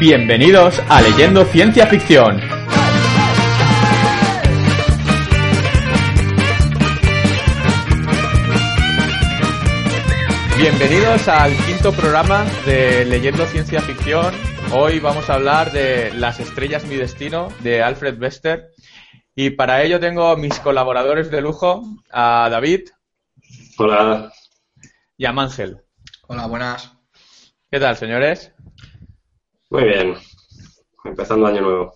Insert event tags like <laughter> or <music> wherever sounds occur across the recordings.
Bienvenidos a Leyendo Ciencia Ficción. Bienvenidos al quinto programa de Leyendo Ciencia Ficción. Hoy vamos a hablar de Las estrellas mi destino de Alfred Bester. Y para ello tengo mis colaboradores de lujo, a David. Hola. Y a Mangel. Hola, buenas. ¿Qué tal, señores? Muy bien. Empezando año nuevo.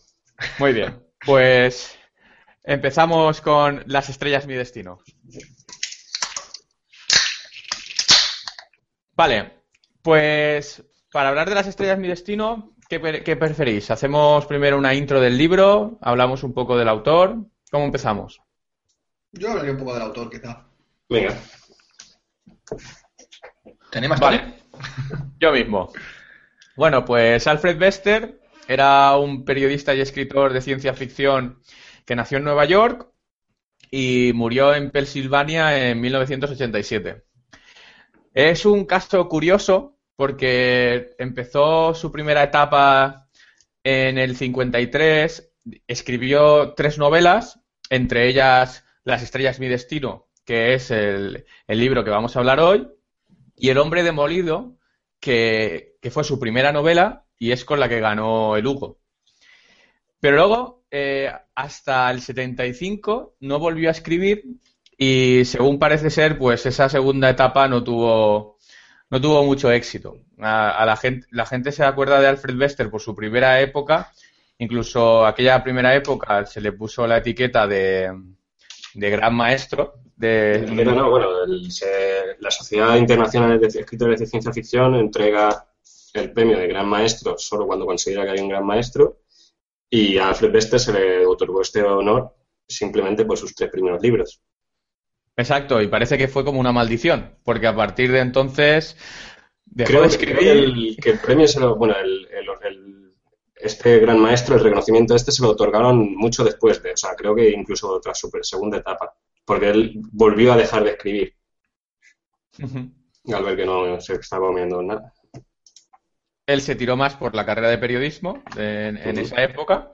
Muy bien. Pues empezamos con Las estrellas mi destino. Vale, pues para hablar de las estrellas mi destino, ¿qué, qué, preferís? ¿Hacemos primero una intro del libro? ¿Hablamos un poco del autor? ¿Cómo empezamos? Yo hablaría un poco del autor, quizá. Venga. ¿Tenemos Vale. Yo mismo. Bueno, pues Alfred Bester era un periodista y escritor de ciencia ficción que nació en Nueva York y murió en Pensilvania en 1987. Es un caso curioso porque empezó su primera etapa en el 53, escribió tres novelas, entre ellas Las estrellas mi destino, que es el, el libro que vamos a hablar hoy, y El hombre demolido, que, fue su primera novela y es con la que ganó el Hugo. Pero luego, eh, hasta el 75, no volvió a escribir y según parece ser, pues esa segunda etapa no tuvo, no tuvo mucho éxito. A, a la, gente, la gente se acuerda de Alfred Bester por su primera época, incluso aquella primera época se le puso la etiqueta de, de gran maestro. De... No, no, bueno, se, la Sociedad Internacional de Escritores de Ciencia Ficción entrega el premio de gran maestro solo cuando considera que hay un gran maestro y a Alfred Bester se le otorgó este honor simplemente por sus tres primeros libros. Exacto, y parece que fue como una maldición, porque a partir de entonces dejó creo, de escribir. Creo que, el, que el premio se lo, bueno, el, el, este gran maestro, el reconocimiento este se lo otorgaron mucho después de, o sea, creo que incluso tras su segunda etapa, porque él volvió a dejar de escribir. Uh -huh. Al ver que no se estaba comiendo nada. Él se tiró más por la carrera de periodismo en, en uh -huh. esa época.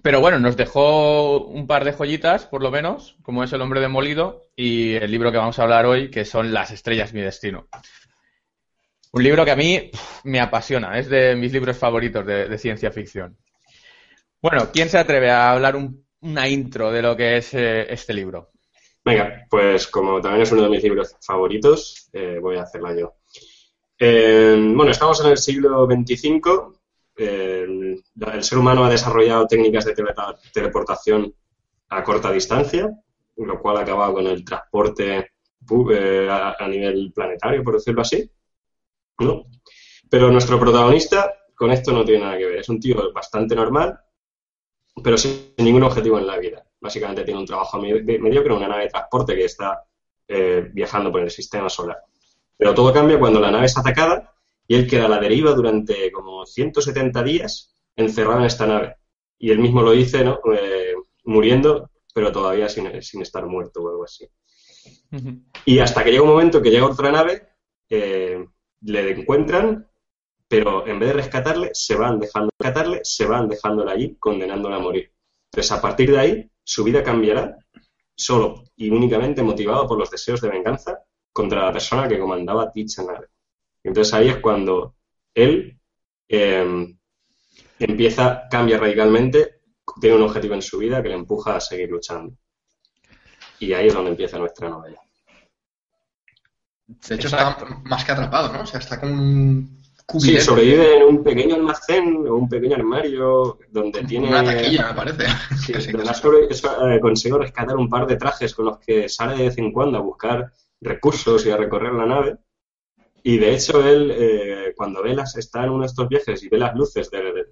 Pero bueno, nos dejó un par de joyitas, por lo menos, como es El hombre demolido y el libro que vamos a hablar hoy, que son Las estrellas mi destino. Un libro que a mí pff, me apasiona, es de mis libros favoritos de, de, ciencia ficción. Bueno, ¿quién se atreve a hablar un, una intro de lo que es eh, este libro? Venga, pues como también es uno de mis libros favoritos, eh, voy a hacerla yo. Eh, bueno, estamos en el siglo XXV, el, el, ser humano ha desarrollado técnicas de tele teleportación a corta distancia, lo cual ha acabado con el transporte eh, a, a, nivel planetario, por decirlo así. ¿no? Pero nuestro protagonista con esto no tiene nada que ver. Es un tío bastante normal, pero sin ningún objetivo en la vida. Básicamente tiene un trabajo mediocre, una nave de transporte que está eh, viajando por el sistema solar. Pero todo cambia cuando la nave es atacada y él queda a la deriva durante como 170 días encerrado en esta nave. Y él mismo lo dice, ¿no? Eh, muriendo, pero todavía sin, sin, estar muerto o algo así. Uh -huh. Y hasta que llega un momento que llega otra nave, eh, le encuentran, pero en vez de rescatarle, se van dejando rescatarle, se van dejándola allí, condenándola a morir. Entonces, a partir de ahí, su vida cambiará solo y únicamente motivado por los deseos de venganza contra la persona que comandaba dicha nave. Entonces ahí es cuando él eh, empieza, cambia radicalmente, tiene un objetivo en su vida que le empuja a seguir luchando. Y ahí es donde empieza nuestra novela. De hecho, está más que atrapado, ¿no? O sea, está con un, Sí, sobrevive en un pequeño almacén o un pequeño armario donde tiene... Una taquilla, me parece. Sí, <laughs> sobre- eso, eh, consigo rescatar un par de trajes con los que sale de vez en cuando a buscar recursos y a recorrer la nave. Y de hecho, él, eh, cuando ve las, está en uno de estos viajes y ve las luces de,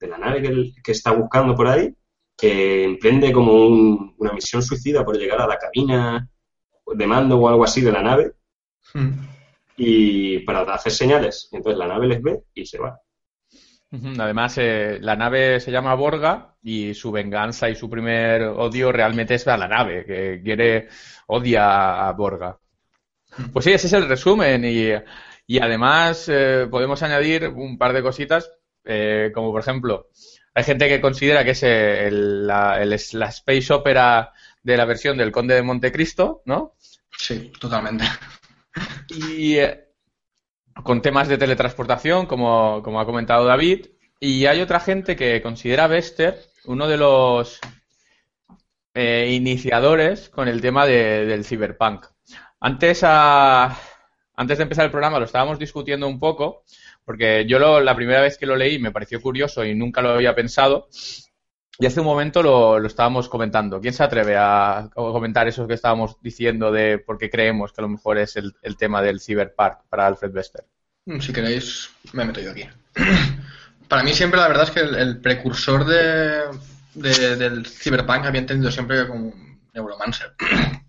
de la nave que, él- que está buscando por ahí, que emprende como un- una misión suicida por llegar a la cabina de mando o algo así de la nave Mm. Y para hacer señales. Entonces la nave les ve y se va. Además, eh, la nave se llama Borga y su venganza y su primer odio realmente es a la nave, que quiere, odia a Borga. Pues sí, ese es el resumen y, y además eh, podemos añadir un par de cositas, eh, como por ejemplo, hay gente que considera que es el- la, el- es la space opera de la versión del Conde de Montecristo, ¿no? Sí, totalmente. Y eh, con temas de teletransportación, como, como ha comentado David. Y hay otra gente que considera a Bester uno de los eh, iniciadores con el tema de- del cyberpunk. Antes, a- antes de empezar el programa lo estábamos discutiendo un poco, porque yo lo- la primera vez que lo leí me pareció curioso y nunca lo había pensado. Y hace un momento lo, lo estábamos comentando. ¿Quién se atreve a comentar eso que estábamos diciendo de por qué creemos que a lo mejor es el, el tema del cyberpunk para Alfred Bester? Mm, Si queréis, me meto yo aquí. <clears throat> Para mí siempre la verdad es que el, el precursor de, de- del cyberpunk había entendido siempre como Neuromancer. <clears throat>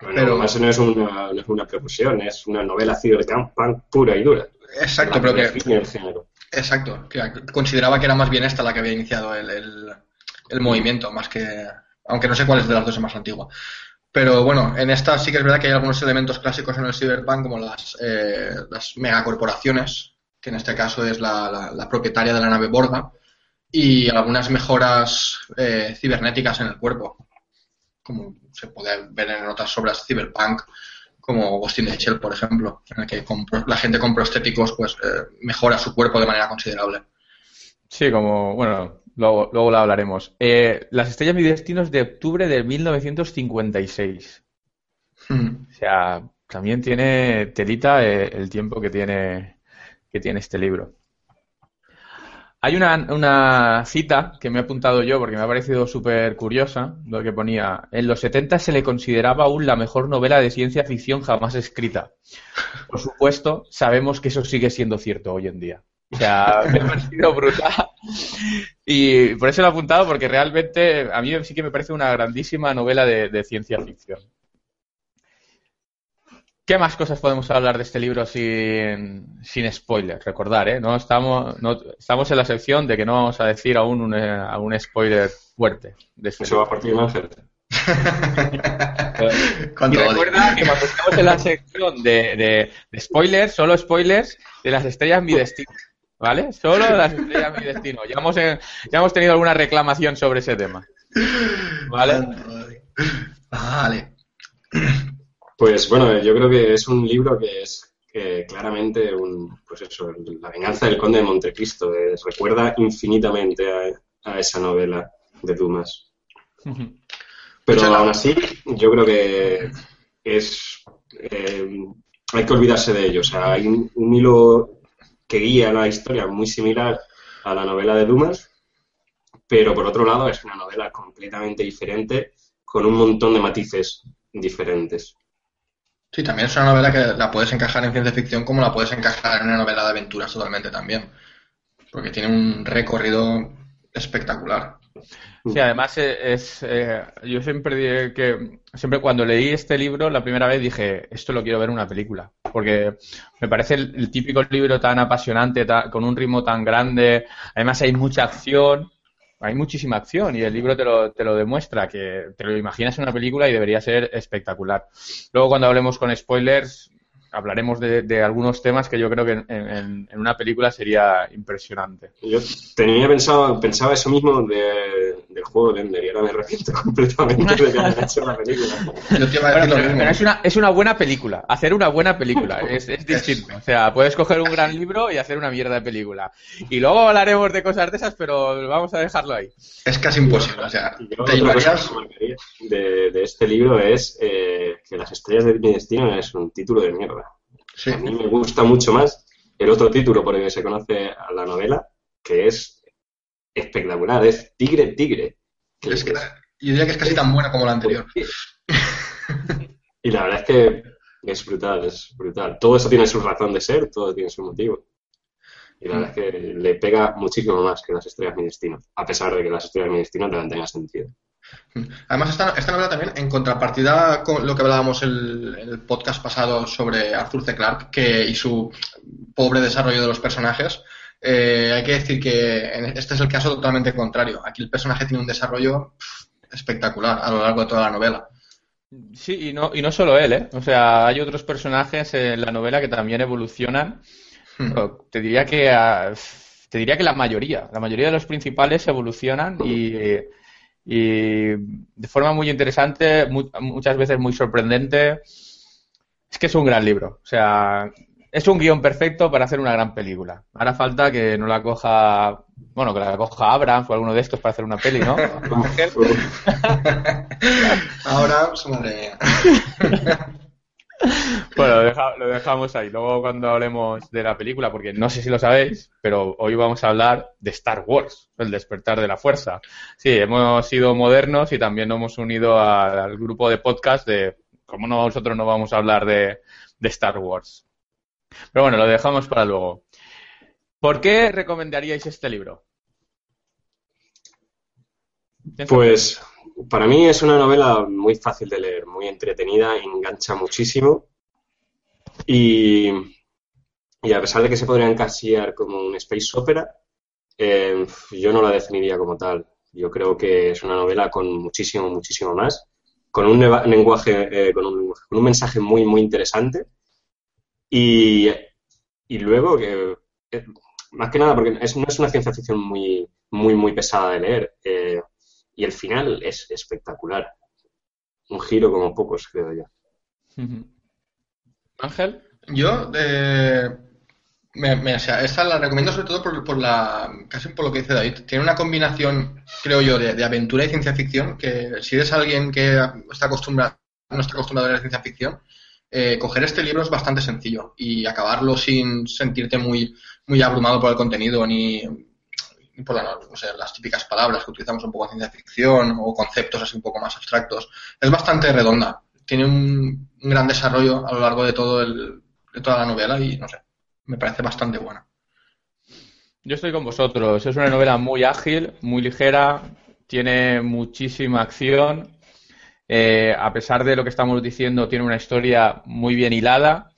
Bueno, Pero- más no es una, no es una precusión, es una novela cyberpunk pura y dura. Exacto, pero que, exacto, que consideraba que era más bien esta la que había iniciado el, el- el movimiento, más que, aunque no sé cuál es de las dos es más antigua. Pero bueno, en esta sí que es verdad que hay algunos elementos clásicos en el cyberpunk, como las, eh, las megacorporaciones, que en este caso es la, la- la propietaria de la nave Borga, y algunas mejoras eh, cibernéticas en el cuerpo, como se puede ver en otras obras cyberpunk, como Ghost in the Shell, por ejemplo, en el que con la gente con prostéticos pues eh, mejora su cuerpo de manera considerable. Sí, como, bueno, luego, luego lo hablaremos. Eh, Las estrellas mi destino es de octubre de 1956. Mm. O sea, también tiene telita eh, el tiempo que tiene, que tiene este libro. Hay una, una cita que me he apuntado yo porque me ha parecido súper curiosa, lo que ponía, en los 70 se le consideraba aún la mejor novela de ciencia ficción jamás escrita. Por supuesto, sabemos que eso sigue siendo cierto hoy en día. O sea, me ha parecido brutal. Y por eso lo he apuntado, porque realmente a mí sí que me parece una grandísima novela de, de ciencia ficción. ¿Qué más cosas podemos hablar de este libro sin, sin spoilers? Recordar, ¿eh? No estamos, no, estamos en la sección de que no vamos a decir aún un, eh, algún spoiler fuerte de este Eso va libro. por ti, Ángel. Y odio. recuerda que cuando estamos en la sección de, de- de spoilers, solo spoilers de las estrellas mi destino. ¿Vale? Solo de las estrellas mi destino. Ya hemos, eh, ya hemos tenido alguna reclamación sobre ese tema. ¿Vale? Vale. Pues bueno, yo creo que es un libro que es eh, claramente un, pues eso, la venganza del conde de Montecristo. eh, recuerda infinitamente a, a esa novela de Dumas. Pero Pues, aún así, yo creo que es eh, hay que olvidarse de ello. O sea, hay un, un hilo que guía la historia muy similar a la novela de Dumas, pero por otro lado es una novela completamente diferente con un montón de matices diferentes. Sí, también es una novela que la puedes encajar en ciencia ficción como la puedes encajar en una novela de aventuras totalmente también. Porque tiene un recorrido espectacular. Sí, además eh, es, eh, yo siempre que siempre cuando leí este libro la primera vez dije esto lo quiero ver en una película porque me parece el, típico libro tan apasionante con un ritmo tan grande. Además hay mucha acción hay muchísima acción y el libro te lo, te lo demuestra que te lo imaginas en una película y debería ser espectacular. Luego cuando hablemos con spoilers hablaremos de, de algunos temas que yo creo que en, en- en una película sería impresionante Yo tenía pensado, pensaba eso mismo de, del juego de Ender y ahora me arrepiento <laughs> completamente de que hayan hecho la película. Yo te iba a Bueno, decir lo pero, mismo. pero es una, es una buena película. Hacer una buena película <laughs> es, es distinto. O sea, puedes coger un gran libro y hacer una mierda de película. Y luego hablaremos de cosas de esas, pero vamos a dejarlo ahí. Es casi imposible. O sea, Y yo te llevarías... de, de este libro es eh, que Las estrellas de mi destino es un título de mierda. Sí. A mí me gusta mucho más el otro título por el que se conoce a la novela, que es espectacular, es Tigre Tigre. Es que, yo diría que es casi tan buena como la anterior. y la verdad es que es brutal, es brutal. Todo eso tiene su razón de ser, todo tiene su motivo. Y la verdad es que le pega muchísimo más que las estrellas mi a pesar de que las estrellas mi destino también tengan sentido. Además, esta, esta, novela también, en contrapartida con lo que hablábamos en el, podcast pasado sobre Arthur C. Clarke que, y su pobre desarrollo de los personajes, eh, hay que decir que este es el caso totalmente contrario. Aquí el personaje tiene un desarrollo espectacular a lo largo de toda la novela. Sí, y no, y no solo él, ¿eh? O sea, hay otros personajes en la novela que también evolucionan. Hmm. Te diría que te diría que la mayoría, la mayoría de los principales evolucionan y y de forma muy interesante, muchas veces muy sorprendente. Es que es un gran libro. O sea, es un guion perfecto para hacer una gran película. Ahora falta que no la coja, bueno, que la coja Abrams o alguno de estos para hacer una peli, ¿no? Abrams, madre mía. <laughs> Bueno, lo, dejamos ahí. Luego cuando hablemos de la película, porque no sé si lo sabéis, pero hoy vamos a hablar de Star Wars, el despertar de la fuerza. Sí, hemos sido modernos y también nos hemos unido al grupo de podcast de cómo nosotros no vamos a hablar de, de Star Wars. Pero bueno, lo dejamos para luego. ¿Por qué recomendaríais este libro? Pues para mí es una novela muy fácil de leer, muy entretenida, engancha muchísimo. Y, a pesar de que se podría encasillar como un space opera, eh, yo no la definiría como tal. Yo creo que es una novela con muchísimo, muchísimo más, con un lenguaje, eh, con, un, mensaje muy, muy interesante. Y, luego, que eh, más que nada, porque no es una ciencia ficción muy, muy, muy pesada de leer. Y el final es espectacular. Un giro como pocos, creo yo. <laughs> Ángel. Yo, eh, me, esta la recomiendo sobre todo por, la, casi por lo que dice David. Tiene una combinación, creo yo, de, aventura y ciencia ficción, que si eres alguien que está acostumbrado, no está acostumbrado a la ciencia ficción, eh, coger este libro es bastante sencillo y acabarlo sin sentirte muy, muy abrumado por el contenido ni por la, las típicas palabras que utilizamos un poco en ciencia ficción o conceptos así un poco más abstractos. Es bastante redonda. Tiene un, gran desarrollo a lo largo de, todo el, de toda la novela y no sé, me parece bastante buena. Yo estoy con vosotros. Es una novela muy ágil, muy ligera, tiene muchísima acción. Eh, a pesar de lo que estamos diciendo, tiene una historia muy bien hilada.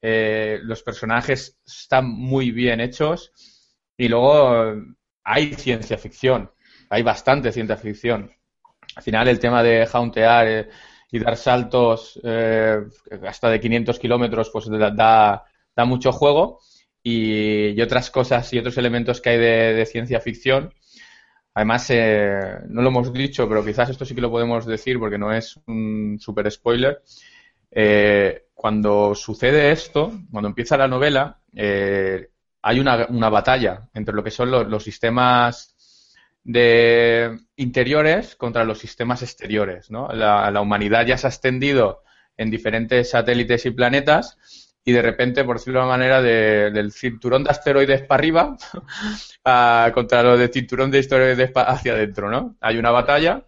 Eh, los personajes están muy bien hechos. Y luego hay ciencia ficción, hay bastante ciencia ficción. Al final el tema de jauntear eh, y dar saltos eh, hasta de 500 kilómetros pues da, da, mucho juego y, otras cosas y otros elementos que hay de, ciencia ficción. Además, eh, no lo hemos dicho, pero quizás esto sí que lo podemos decir porque no es un super spoiler. cuando sucede esto, cuando empieza la novela, hay una, una batalla entre lo que son los, sistemas de interiores contra los sistemas exteriores. ¿no? La, humanidad ya se ha extendido en diferentes satélites y planetas y de repente, por decirlo de una manera, del cinturón de asteroides para arriba <laughs> contra lo de cinturón de asteroides hacia adentro. ¿no? Hay una batalla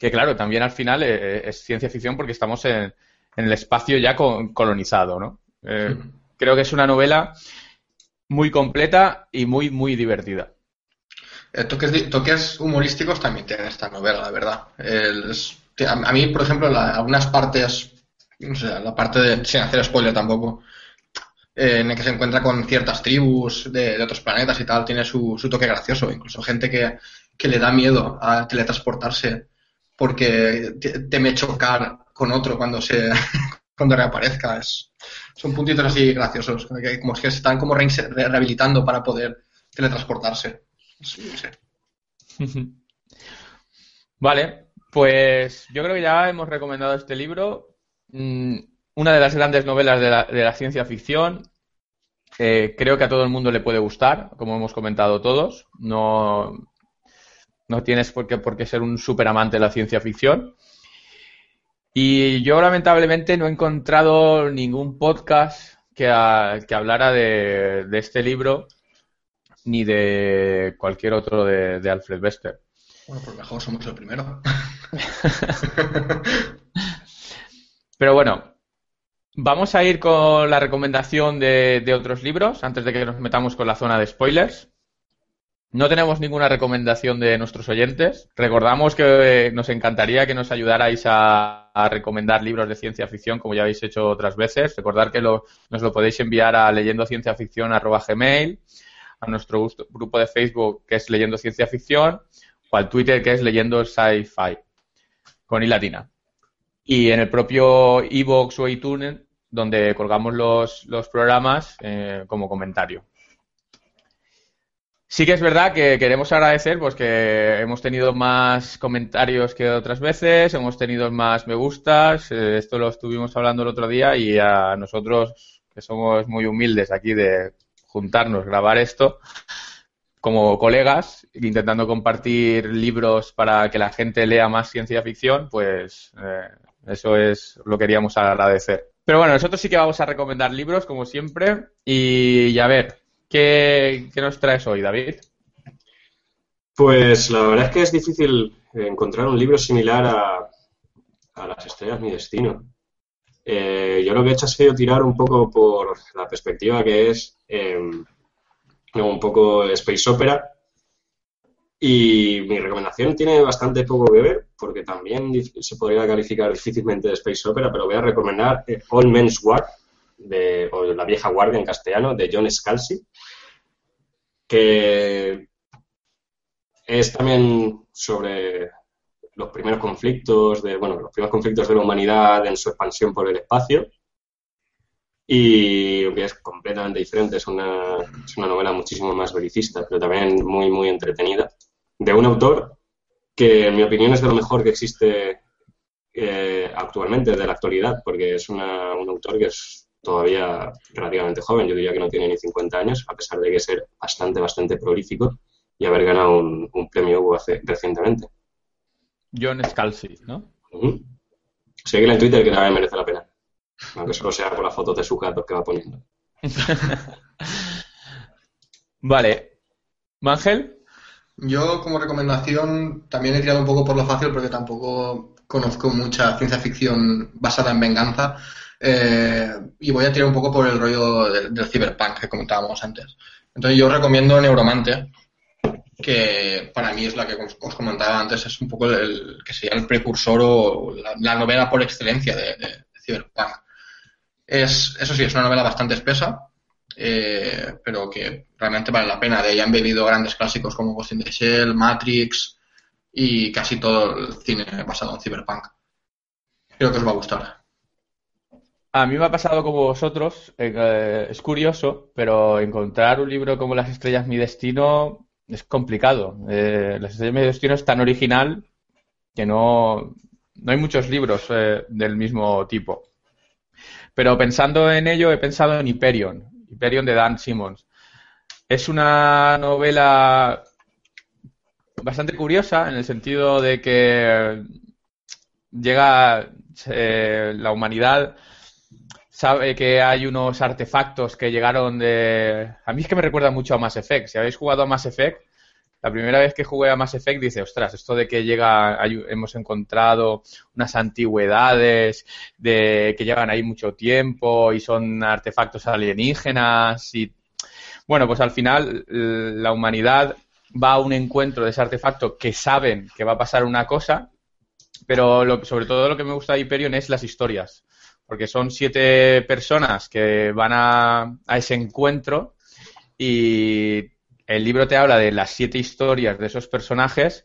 que, claro, también al final eh, eh, es, ciencia ficción porque estamos en, el espacio ya colonizado. ¿no? Eh, creo que es una novela muy completa y muy, muy divertida. Eh, toques, humorísticos también tiene esta novela, la verdad. a, mí, por ejemplo, algunas partes, la parte de, sin hacer spoiler tampoco, eh, en el que se encuentra con ciertas tribus de, otros planetas y tal, tiene su, toque gracioso. Incluso gente que, le da miedo a teletransportarse porque teme chocar con otro cuando se <laughs> cuando reaparezca. Es, son puntitos así graciosos, como que están como rehabilitando para poder teletransportarse. <laughs> Vale, pues yo creo que ya hemos recomendado este libro. Mm, una de las grandes novelas de la, ciencia ficción. Eh, creo que a todo el mundo le puede gustar, como hemos comentado todos. No, no tienes por qué, por qué ser un súper amante de la ciencia ficción. Y yo lamentablemente no he encontrado ningún podcast que, hablara de, este libro ni de cualquier otro de, Alfred Bester. Bueno, pues mejor somos el primero. <laughs> Pero bueno, vamos a ir con la recomendación de, otros libros antes de que nos metamos con la zona de spoilers. No tenemos ninguna recomendación de nuestros oyentes. Recordamos que nos encantaría que nos ayudarais a, recomendar libros de ciencia ficción, como ya habéis hecho otras veces. Recordar que nos lo podéis enviar a leyendocienciaficción.gmail, a nuestro grupo de Facebook, que es Leyendo Ciencia Ficción, o al Twitter, que es Leyendo Sci-Fi, con i latina. Y en el propio iVoox o iTunes, donde colgamos los, programas eh, como comentario. Sí que es verdad que queremos agradecer pues que hemos tenido más comentarios que otras veces, hemos tenido más me gustas, eh, esto lo estuvimos hablando el otro día y a nosotros que somos muy humildes aquí de juntarnos, grabar esto como colegas, intentando compartir libros para que la gente lea más ciencia ficción, pues eh, eso es lo que queríamos agradecer. Pero bueno, nosotros sí que vamos a recomendar libros, como siempre, y a ver, ¿Qué, nos traes hoy, David? Pues la verdad es que es difícil encontrar un libro similar a, Las estrellas, mi destino. Eh, yo lo que he hecho ha sido tirar un poco por la perspectiva que es em, un poco Space Opera. Y mi recomendación tiene bastante poco que ver, porque también se podría calificar difícilmente de Space Opera, pero voy a recomendar eh, All Men's War, de, o La vieja guardia en castellano, de John Scalzi, que es también sobre los primeros conflictos de, bueno, los primeros conflictos de la humanidad en su expansión por el espacio. Y que es completamente diferente, es una, es una novela muchísimo más belicista, pero también muy, muy entretenida, de un autor que, en mi opinión, es de lo mejor que existe eh, actualmente, de la actualidad, porque es un autor que es todavía relativamente joven, yo diría que no tiene ni 50 años, a pesar de que ser bastante, bastante prolífico y haber ganado un, premio Hugo hace, recientemente. John Scalzi, ¿no? Uh en Twitter que también merece la pena, aunque solo sea por las fotos de su gato que va poniendo. <laughs> vale. ¿Mangel? Yo como recomendación también he tirado un poco por lo fácil porque tampoco conozco mucha ciencia ficción basada en venganza. Eh, y voy a tirar un poco por el rollo del, del cyberpunk que comentábamos antes. Entonces yo recomiendo Neuromante, que para mí es la que os comentaba antes, es un poco el, que sería el precursor o la, novela por excelencia de, Cyberpunk. Es, eso sí, es una novela bastante espesa, eh, pero que realmente vale la pena. De ella han bebido grandes clásicos como Ghost in the Shell, Matrix y casi todo el cine basado en Cyberpunk. Creo que os va a gustar. A mí me ha pasado como vosotros, eh, es curioso, pero encontrar un libro como Las estrellas mi destino es complicado. Eh, Las estrellas mi destino es tan original que no, no hay muchos libros eh, del mismo tipo. Pero pensando en ello, he pensado en Hyperion, Hyperion de Dan Simmons. Es una novela bastante curiosa en el sentido de que llega la humanidad sabe que hay unos artefactos que llegaron de... A mí es que me recuerda mucho a Mass Effect. Si habéis jugado a Mass Effect, la primera vez que jugué a Mass Effect dice, ostras, esto de que llega, hemos encontrado unas antigüedades de que llevan ahí mucho tiempo y son artefactos alienígenas y bueno, pues al final la humanidad va a un encuentro de ese artefacto que saben que va a pasar una cosa, pero sobre todo lo que me gusta de Hyperion es las historias porque son siete personas que van a, ese encuentro y el libro te habla de las siete historias de esos personajes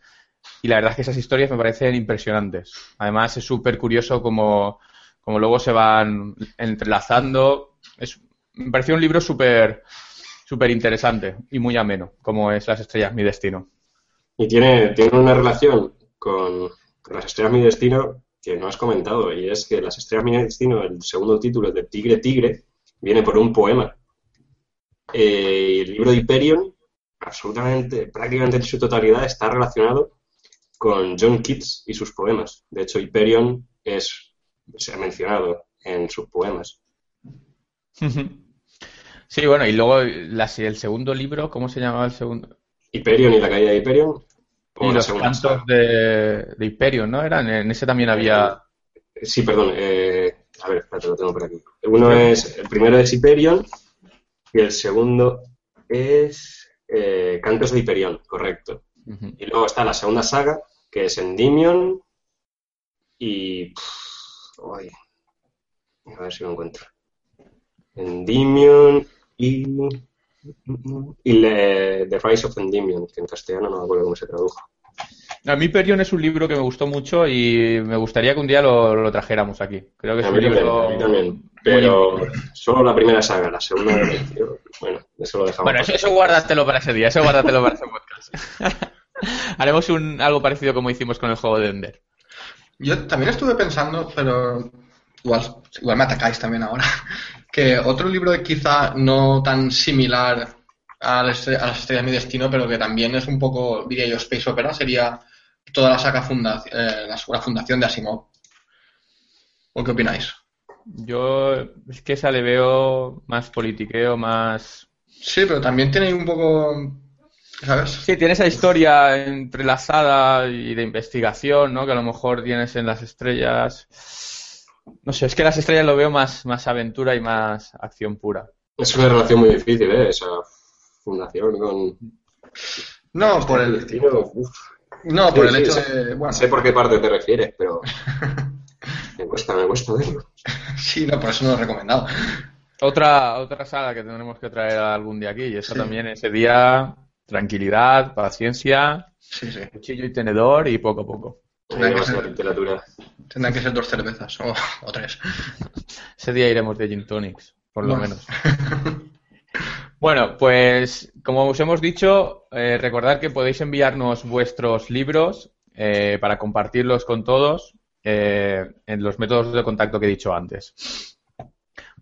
y la verdad es que esas historias me parecen impresionantes. Además es súper curioso como, luego se van entrelazando. Es, me pareció un libro súper súper interesante y muy ameno, como es Las estrellas, mi destino. Y tiene, tiene una relación con Las estrellas, mi destino que no has comentado, y es que Las estrellas mi destino, el segundo título de Tigre Tigre, viene por un poema. Eh, el libro de Hyperion, absolutamente, prácticamente en su totalidad, está relacionado con John Keats y sus poemas. De hecho, Hyperion es, se ha mencionado en sus poemas. <laughs> Sí, bueno, y luego el segundo libro, ¿cómo se llamaba el segundo? Hyperion y la caída de Hyperion. O Y los cantos de, de Hyperion, ¿no? Eran, en ese también había... Sí, perdón. eh, a ver, espérate, lo tengo por aquí. Uno es, el primero es Hyperion y el segundo es eh, Cantos de Hyperion, correcto. Y luego está la segunda saga, que es Endymion y... pff, ay, a ver si lo encuentro. Endymion y... Y le- The Rise of Endymion, que en castellano no me acuerdo cómo se tradujo. A mí Hyperion es un libro que me gustó mucho y me gustaría que un día lo, lo trajéramos aquí. Creo que es A un también, libro... a mí también. Pero solo la primera saga, la segunda, bueno, eso lo dejamos. Bueno, eso, eso guárdatelo para ese día, eso guárdatelo para ese podcast. <laughs> Haremos un, algo parecido como hicimos con el juego de Ender. Yo también estuve pensando, pero igual, igual me atacáis también ahora, <laughs> que otro libro quizá no tan similar a las, estre- a las estrellas de mi destino, pero que también es un poco, diría yo, space opera, sería toda la saga funda, eh, la, la fundación de Asimov. ¿O qué opináis? Yo es que esa le veo más politiqueo, más... Sí, pero también tiene un poco, ¿sabes? Sí, tiene esa historia entrelazada y de investigación, ¿no? Que a lo mejor tienes en las estrellas... No sé, es que las estrellas lo veo más, más aventura y más acción pura. Es una relación muy difícil, ¿eh? Esa fundación con No, por el, destino. no, por Sí, el sí, hecho sí. de, bueno, Sé por qué parte te refieres, pero <laughs> me cuesta, me cuesta verlo. sí, no, por eso no lo he recomendado. Otra, otra saga que tendremos que traer algún día aquí, y eso Sí. también ese día, tranquilidad, paciencia, Sí, sí. cuchillo y tenedor y poco a poco. Literatura. Tendrán que ser dos cervezas o, o tres. Ese día iremos de gin tonics, por lo Bueno. menos. Bueno, pues como os hemos dicho, eh, recordad que podéis enviarnos vuestros libros eh, para compartirlos con todos eh, en los métodos de contacto que he dicho antes.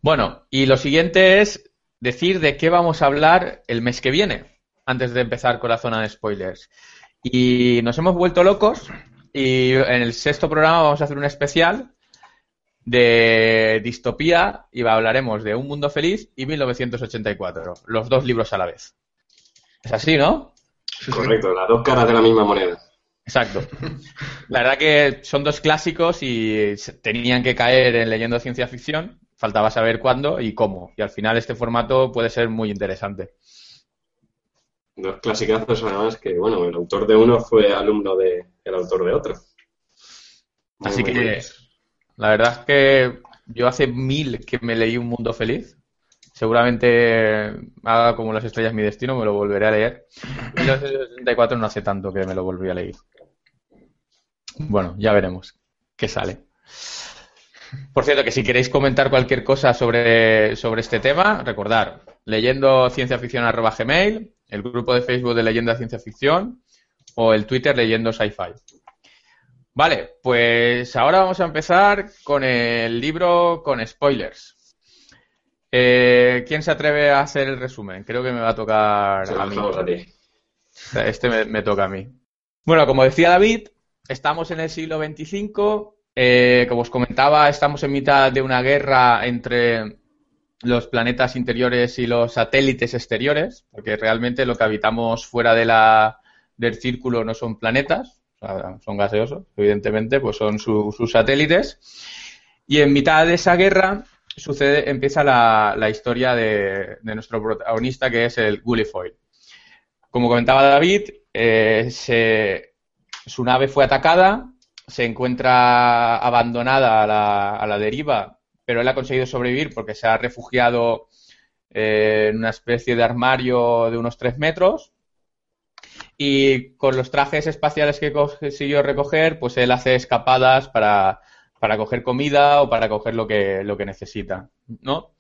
Bueno, y lo siguiente es decir de qué vamos a hablar el mes que viene, antes de empezar con la zona de spoilers. Y nos hemos vuelto locos y en el sexto programa vamos a hacer un especial de distopía y hablaremos de Un Mundo Feliz y 1984, los dos libros a la vez. Es así, ¿no? Correcto, las dos caras de la misma moneda. Exacto. La verdad que son dos clásicos y tenían que caer en leyendo ciencia ficción. Faltaba saber cuándo y cómo. Y al final este formato puede ser muy interesante. Dos clasicazos, además, que, bueno, el autor de uno fue alumno del autor de otro. Muy, Así muy que la verdad es que yo hace mil que me leí Un Mundo Feliz. Seguramente haga como las estrellas mi destino, me lo volveré a leer. Y 1984 no hace tanto que me lo volví a leer. Bueno, ya veremos qué sale. Por cierto, que si queréis comentar cualquier cosa sobre, sobre este tema, recordar, leyendo ciencia ficción arroba gmail, el grupo de Facebook de Leyenda Ciencia Ficción o el Twitter leyendo sci-fi. Vale, pues ahora vamos a empezar con el libro con spoilers. Eh, ¿Quién se atreve a hacer el resumen? Creo que me va a tocar a mí. dejamos a ti. Este me, me toca a mí. Bueno, como decía David, estamos en el siglo XXV. eh, como os comentaba, estamos en mitad de una guerra entre los planetas interiores y los satélites exteriores, porque realmente lo que habitamos fuera de la, del círculo no son planetas, son gaseosos, evidentemente, pues son su- sus satélites. Y en mitad de esa guerra sucede, empieza la, la historia de, de nuestro protagonista, que es el Gullifoil. Como comentaba David, eh, se- su nave fue atacada, se encuentra abandonada a la, a la deriva, pero él ha conseguido sobrevivir porque se ha refugiado eh, en una especie de armario de unos tres metros. Y con los trajes espaciales que consiguió recoger, pues él hace escapadas para, para coger comida o para coger lo que, lo que necesita, ¿no?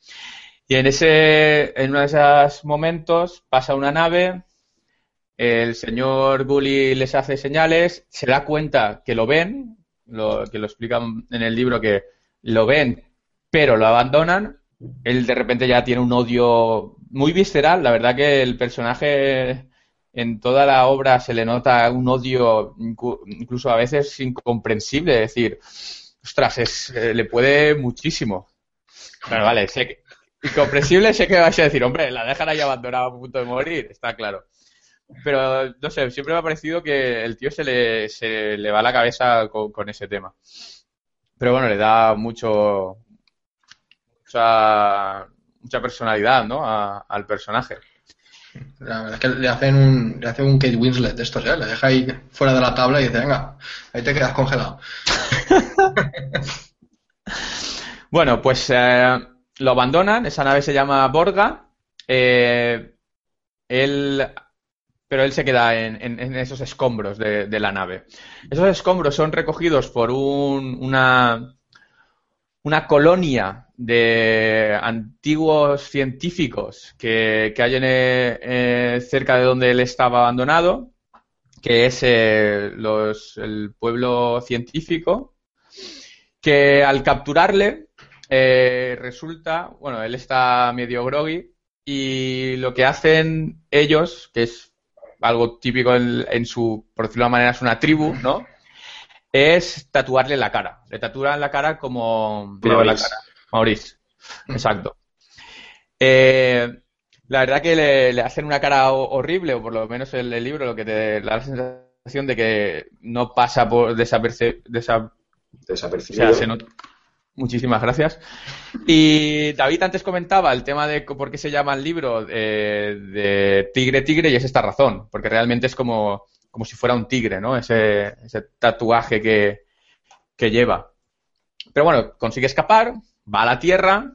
Y en ese, en uno de esos momentos pasa una nave, el señor Gully les hace señales, se da cuenta que lo ven, lo, que lo explican en el libro que lo ven, pero lo abandonan. Él de repente ya tiene un odio muy visceral. La verdad que el personaje en toda la obra se le nota un odio incluso a veces incomprensible. Es decir, ostras, eh, le puede muchísimo. Pero vale, sé que incomprensible sé que vais a decir, hombre, la dejan ahí abandonada a punto de morir, está claro. Pero, no sé, siempre me ha parecido que el tío se le, se le va la cabeza con, ese tema. Pero bueno, le da mucho, mucha, mucha personalidad, ¿no? al personaje. La verdad es que le hacen un, le hacen un Kate Winslet de estos, ¿eh? Le deja ahí fuera de la tabla y dice, venga, ahí te quedas congelado. <laughs> bueno, pues eh, lo abandonan, esa nave se llama Borga. Eh, él, pero él se queda en, esos escombros de, la nave. Esos escombros son recogidos por un, una, una colonia de antiguos científicos que, hay eh, cerca de donde él estaba abandonado, que es eh, el pueblo científico, que al capturarle eh, resulta, bueno, él está medio groggy y lo que hacen ellos, que es algo típico en, su, por decirlo de manera, es una tribu, ¿no? Es tatuarle la cara. Le tatúan la cara como... Maurice. Maurice. Exacto. Eh, la verdad que le, hacen una cara horrible, o por lo menos en el libro lo que te da la sensación de que no pasa por desapercibido. Muchísimas gracias. Y David antes comentaba el tema de por qué se llama el libro eh, de Tigre Tigre y es esta razón, porque realmente es como como si fuera un tigre, ¿no? Ese, tatuaje que, lleva. Pero bueno, consigue escapar, va a la Tierra,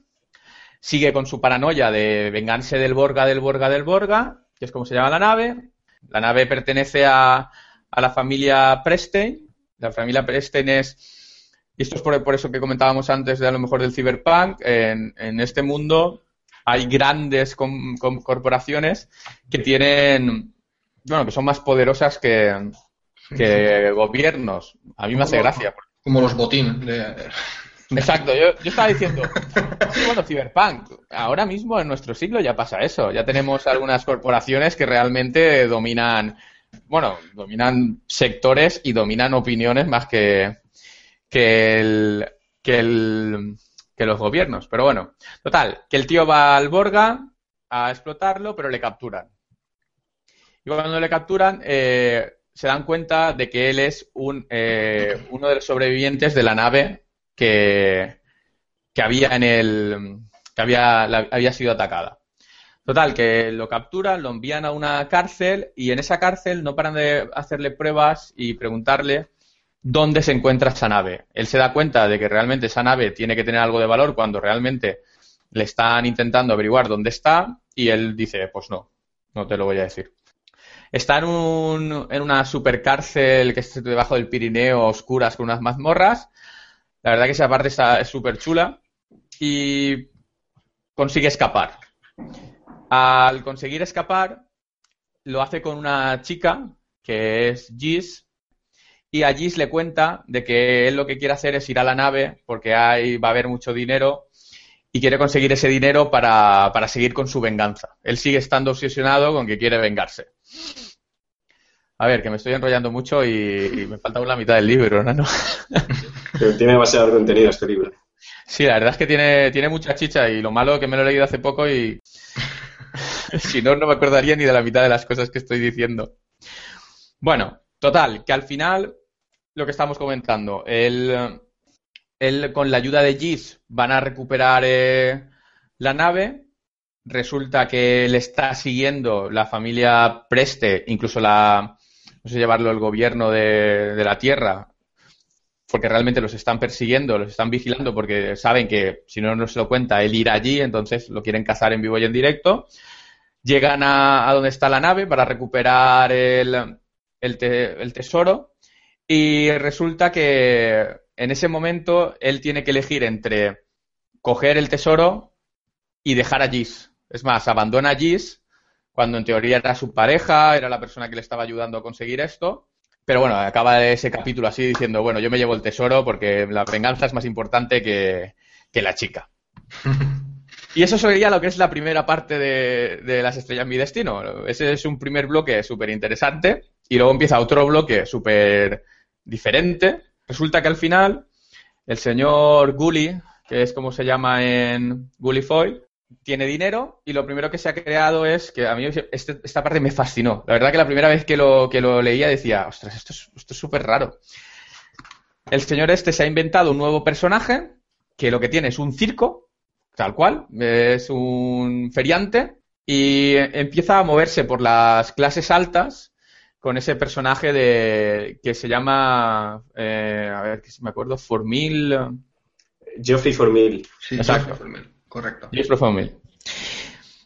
sigue con su paranoia de vengarse del Borga, del Borga, del Borga, que es como se llama la nave. La nave pertenece a, la familia Prestein. La familia Prestein es, y esto es por, eso que comentábamos antes de a lo mejor del cyberpunk, en, en este mundo hay grandes corporaciones que tienen bueno, que son más poderosas que, gobiernos. A mí me hace gracia. Como los botín. Exacto, yo, estaba diciendo, <laughs> bueno, Cyberpunk, ahora mismo en nuestro siglo ya pasa eso, ya tenemos algunas corporaciones que realmente dominan, bueno, dominan sectores y dominan opiniones más que, que, el, que, el, que los gobiernos. Pero bueno, total, que el tío va al Borga a explotarlo, pero le capturan. Y cuando le capturan, eh, se dan cuenta de que él es un, eh, uno de los sobrevivientes de la nave que, había en el. que había, había sido atacada. Total, que lo capturan, lo envían a una cárcel y en esa cárcel no paran de hacerle pruebas y preguntarle dónde se encuentra esa nave. Él se da cuenta de que realmente esa nave tiene que tener algo de valor cuando realmente le están intentando averiguar dónde está y él dice, pues no, no te lo voy a decir. Está en, un, en una supercárcel que es debajo del Pirineo, oscuras, con unas mazmorras. La verdad que esa parte está súper chula. Y consigue escapar. Al conseguir escapar, lo hace con una chica, que es Gis, y a Gis le cuenta de que él lo que quiere hacer es ir a la nave porque ahí va a haber mucho dinero y quiere conseguir ese dinero para, para seguir con su venganza. Él sigue estando obsesionado con que quiere vengarse. A ver, que me estoy enrollando mucho y, me falta una mitad del libro, ¿no? <laughs> Pero tiene demasiado contenido este libro. Sí, la verdad es que tiene, tiene mucha chicha y lo malo es que me lo he leído hace poco y <laughs> si no, no me acordaría ni de la mitad de las cosas que estoy diciendo. Bueno, total, que al final lo que estamos comentando, él, él con la ayuda de Gis van a recuperar eh, la nave resulta que le está siguiendo la familia Preste, incluso la, no sé llevarlo el gobierno de, la Tierra, porque realmente los están persiguiendo, los están vigilando porque saben que si no, no se lo cuenta, él irá allí, entonces lo quieren cazar en vivo y en directo. Llegan a, donde está la nave para recuperar el, tesoro y resulta que en ese momento él tiene que elegir entre coger el tesoro y dejar a. Es más, abandona a Gis cuando en teoría era su pareja, era la persona que le estaba ayudando a conseguir esto. Pero bueno, acaba ese capítulo así diciendo, bueno, yo me llevo el tesoro porque la venganza es más importante que, la chica. <laughs> Y eso sería lo que es la primera parte de, Las estrellas mi destino. Ese es un primer bloque súper interesante y luego empieza otro bloque súper diferente. Resulta que al final el señor Gully, que es como se llama en Gully Foy, tiene dinero y lo primero que se ha creado es que a mí este, esta parte me fascinó. La verdad que la primera vez que lo, que lo leía decía, ostras, esto es esto súper raro. El señor este se ha inventado un nuevo personaje que lo que tiene es un circo, tal cual, es un feriante y empieza a moverse por las clases altas con ese personaje de que se llama, eh, a ver si me acuerdo, Formil. Geoffrey Formil. Sí, Exacto. Formil. Correcto. Geoffrey Formil.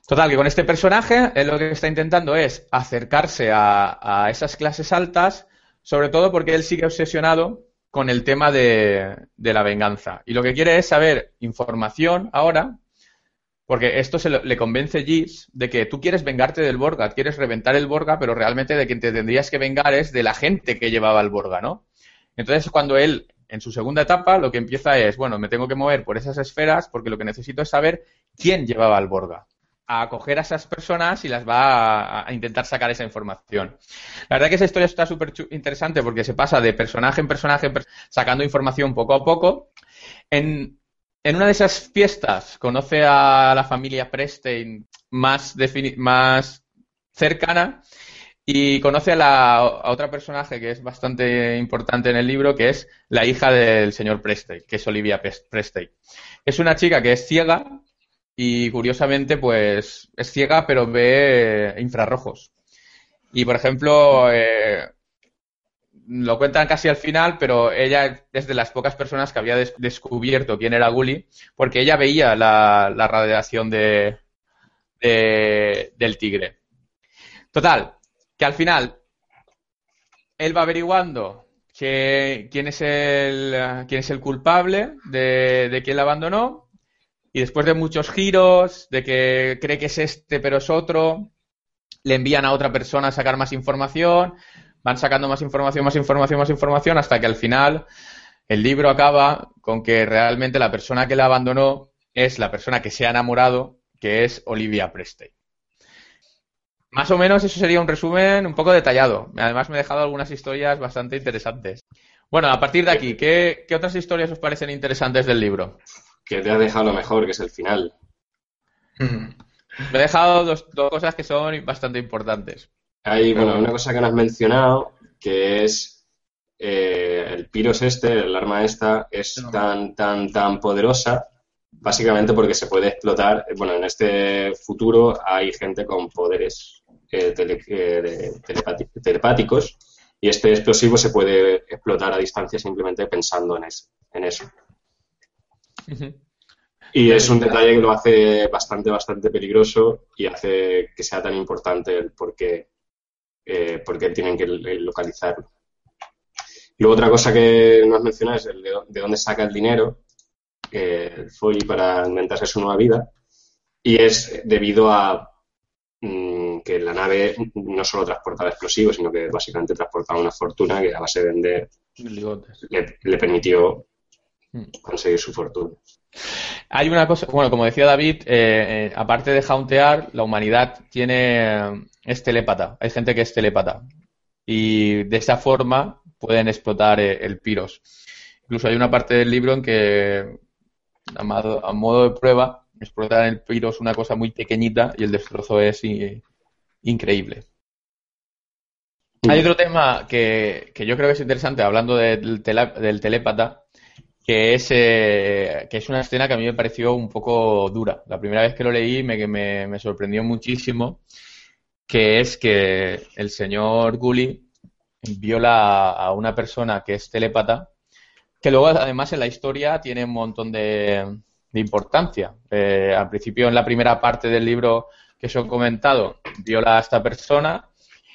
Total, que con este personaje él lo que está intentando es acercarse a, a esas clases altas, sobre todo porque él sigue obsesionado con el tema de, de, la venganza. Y lo que quiere es saber información ahora, porque esto se le convence Gis de que tú quieres vengarte del Borga, quieres reventar el Borga, pero realmente de quien te tendrías que vengar es de la gente que llevaba el Borga, ¿no? Entonces, cuando él, en su segunda etapa, lo que empieza es, bueno, me tengo que mover por esas esferas porque lo que necesito es saber quién llevaba el Borga a acoger a esas personas y las va a, intentar sacar esa información. La verdad que esa historia está súper interesante porque se pasa de personaje en personaje sacando información poco a poco. En, en, una de esas fiestas conoce a la familia Prestein más, más cercana y conoce a, la, otra personaje que es bastante importante en el libro, que es la hija del señor Prestein, que es Olivia Prestein. Es una chica que es ciega, y curiosamente, pues es ciega, pero ve infrarrojos. Y por ejemplo, eh, lo cuentan casi al final, pero ella es de las pocas personas que había descubierto quién era Gully, porque ella veía la, radiación de, del tigre. Total, que al final él va averiguando que, quién, es el, quién es el culpable de, quién la abandonó y después de muchos giros, de que cree que es este pero es otro, le envían a otra persona a sacar más información, van sacando más información, más información, más información, hasta que al final el libro acaba con que realmente la persona que la abandonó es la persona que se ha enamorado, que es Olivia Prestey. Más o menos eso sería un resumen un poco detallado. Además me he dejado algunas historias bastante interesantes. Bueno, a partir de aquí, ¿qué, qué otras historias os parecen interesantes del libro? que te ha dejado lo mejor, que es el final. <laughs> Me he dejado dos, cosas que son bastante importantes. Hay, bueno, una cosa que no has mencionado, que es eh, el Piros este, el arma esta, es tan, tan, tan poderosa, básicamente porque se puede explotar. Bueno, en este futuro hay gente con poderes eh, eh, telepáticos y este explosivo se puede explotar a distancia simplemente pensando en, en eso. Y es un detalle que lo hace bastante, bastante peligroso y hace que sea tan importante el por qué, eh, tienen que localizarlo. luego otra cosa que no has mencionado es el de, dónde saca el dinero, eh, fue para inventarse su nueva vida, y es debido a que la nave no solo transportaba explosivos, sino que básicamente transportaba una fortuna que a base de vender le, le permitió mm. conseguir su fortuna. Hay una cosa, bueno, como decía David, eh, eh, aparte de jauntear, la humanidad tiene es telépata. Hay gente que es telépata. Y de esa forma pueden explotar eh, el piros. Incluso hay una parte del libro en que, a, modo de prueba, explotar el piros una cosa muy pequeñita y el destrozo es increíble. Hay otro tema que, yo creo que es interesante, hablando del, del telépata, que es, eh, que es una escena que a mí me pareció un poco dura. La primera vez que lo leí me, me, me sorprendió muchísimo, que es que el señor Gully viola a una persona que es telépata, que luego además en la historia tiene un montón de, de importancia. Eh, al principio, en la primera parte del libro que os he comentado, viola a esta persona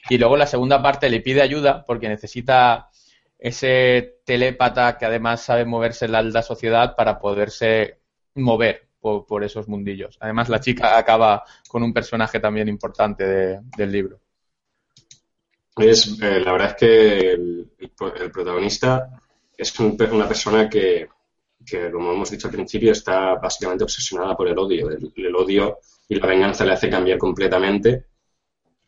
y luego en la segunda parte le pide ayuda porque necesita ese telépata que además sabe moverse en la alta sociedad para poderse mover por, esos mundillos. Además, la chica acaba con un personaje también importante del libro. Es, eh, la verdad es que el, protagonista es una persona que, como hemos dicho al principio, está básicamente obsesionada por el odio. el odio y la venganza le hace cambiar completamente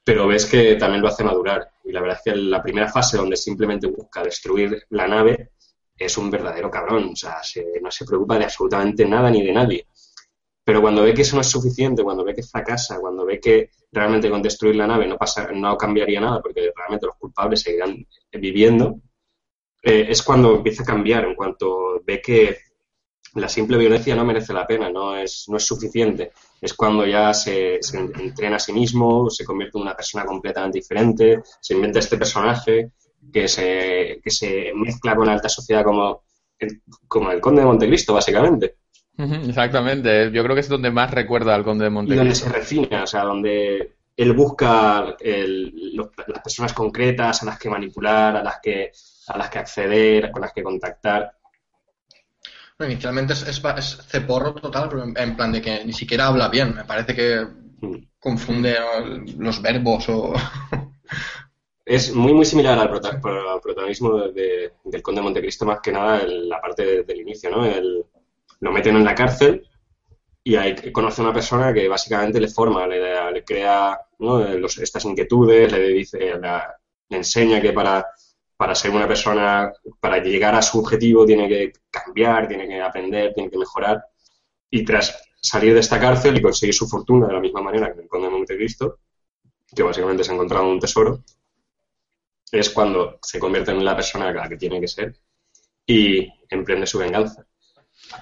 pero ves que también lo hace madurar. Y la verdad es que la primera fase donde simplemente busca destruir la nave es un verdadero cabrón. O sea, no se preocupa de absolutamente nada ni de nadie. Pero cuando ve que eso no es suficiente, cuando ve que fracasa, cuando ve que realmente con destruir la nave no, pasa, no cambiaría nada, porque realmente los culpables seguirán viviendo, eh, es cuando empieza a cambiar, en cuanto ve que la simple violencia no merece la pena, no es, no es suficiente. Es cuando ya se, se, entrena a sí mismo, se convierte en una persona completamente diferente, se inventa este personaje que se, que se mezcla con la alta sociedad como el, como el conde de Montecristo, básicamente. Exactamente, yo creo que es donde más recuerda al conde de Montecristo. Y donde se refina, o sea, donde él busca el, las personas concretas a las que manipular, a las que, a las que acceder, con las que contactar. inicialmente es, es, ceporro total, pero en, plan de que ni siquiera habla bien. Me parece que mm. confunde los verbos o... <laughs> Es muy, muy similar al, protagonismo de, del Conde de Montecristo, más que nada en la parte del inicio, ¿no? El, lo meten en la cárcel y ahí conoce a una persona que básicamente le forma, le, le crea estas inquietudes, le dice, le enseña que para, para ser una persona, para llegar a su objetivo tiene que cambiar, tiene que aprender, tiene que mejorar. Y tras salir de esta cárcel y conseguir su fortuna de la misma manera que el conde de Montecristo, que básicamente se ha encontrado un tesoro, es cuando se convierte en la persona que tiene que ser y emprende su venganza.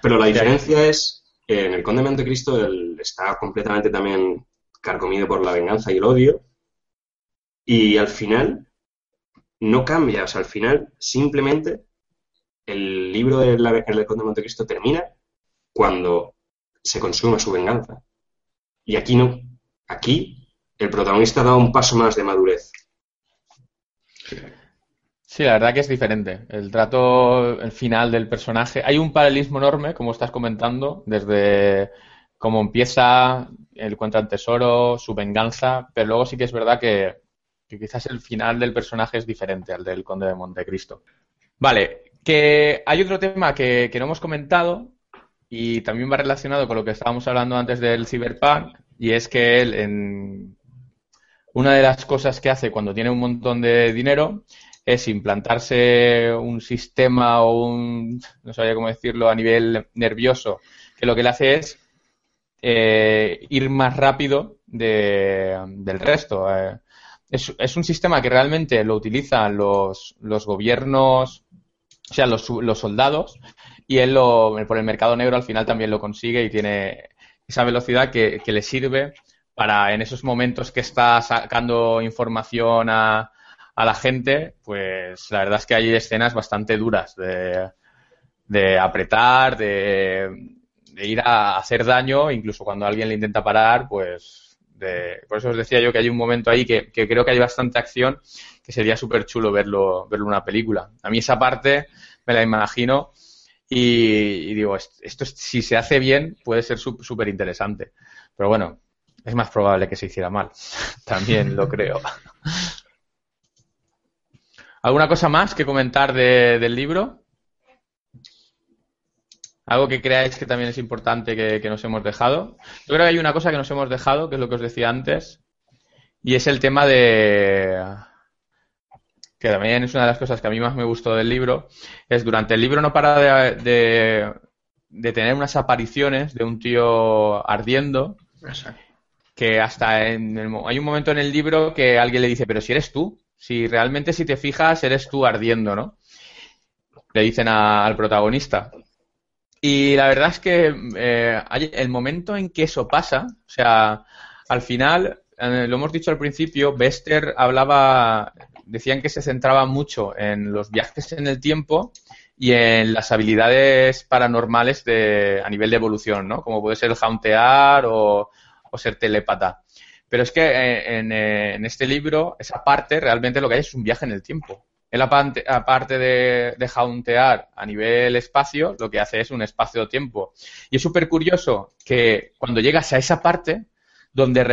Pero la diferencia es, en el Conde de Montecristo él está completamente también carcomido por la venganza y el odio, y al final no cambia, o sea, al final simplemente el libro de Conde de Montecristo termina cuando se consuma su venganza. Y aquí no, aquí el protagonista da un paso más de madurez. Sí, la verdad que es diferente. El trato, el final del personaje. Hay un paralelismo enorme, como estás comentando, desde cómo empieza, el cuenta el tesoro, su venganza, pero luego sí que es verdad que, quizás el final del personaje es diferente al del Conde de Montecristo. Vale, que hay otro tema que, que no hemos comentado y también va relacionado con lo que estábamos hablando antes del Cyberpunk, y es que él, en una de las cosas que hace cuando tiene un montón de dinero es implantarse un sistema o un, no sabía cómo decirlo, a nivel nervioso, que lo que le hace es eh, ir más rápido del resto. Eh, es, un sistema que realmente lo utilizan los, los gobiernos, o sea, los, los soldados, y él lo, por el mercado negro al final también lo consigue y tiene esa velocidad que, que le sirve para en esos momentos que está sacando información a, a la gente, pues la verdad es que hay escenas bastante duras de, de apretar, de, ir a hacer daño, incluso cuando alguien le intenta parar, pues de, por eso os decía yo que hay un momento ahí que, creo que hay bastante acción, que sería súper chulo verlo, verlo en una película. A mí esa parte me la imagino y, digo, esto si se hace bien puede ser súper interesante. Pero bueno, es más probable que se hiciera mal. <laughs> También lo creo. <laughs> ¿Alguna cosa más que comentar del libro? ¿Algo que creáis que también es importante que, nos hemos dejado? Yo creo que hay una cosa que nos hemos dejado, que es lo que os decía antes, y es el tema de que también es una de las cosas que a mí más me gustó del libro, es durante el libro no para de, de, tener unas apariciones de un tío ardiendo, que hasta en hay un momento en el libro que alguien le dice, pero si eres tú, si realmente si te fijas eres tú ardiendo, ¿no? Le dicen al protagonista. Y la verdad es que eh, el momento en que eso pasa, o sea, al final, eh, lo hemos dicho al principio, Bester hablaba, decían que se centraba mucho en los viajes en el tiempo y en las habilidades paranormales de, a nivel de evolución, ¿no? Como puede ser el jauntear o, ser telépata. Pero es que eh, eh, en, este libro, esa parte realmente lo que hay es un viaje en el tiempo. Él, aparte de, jauntear a nivel espacio, lo que hace es un espacio-tiempo. Y es súper curioso que cuando llegas a esa parte, donde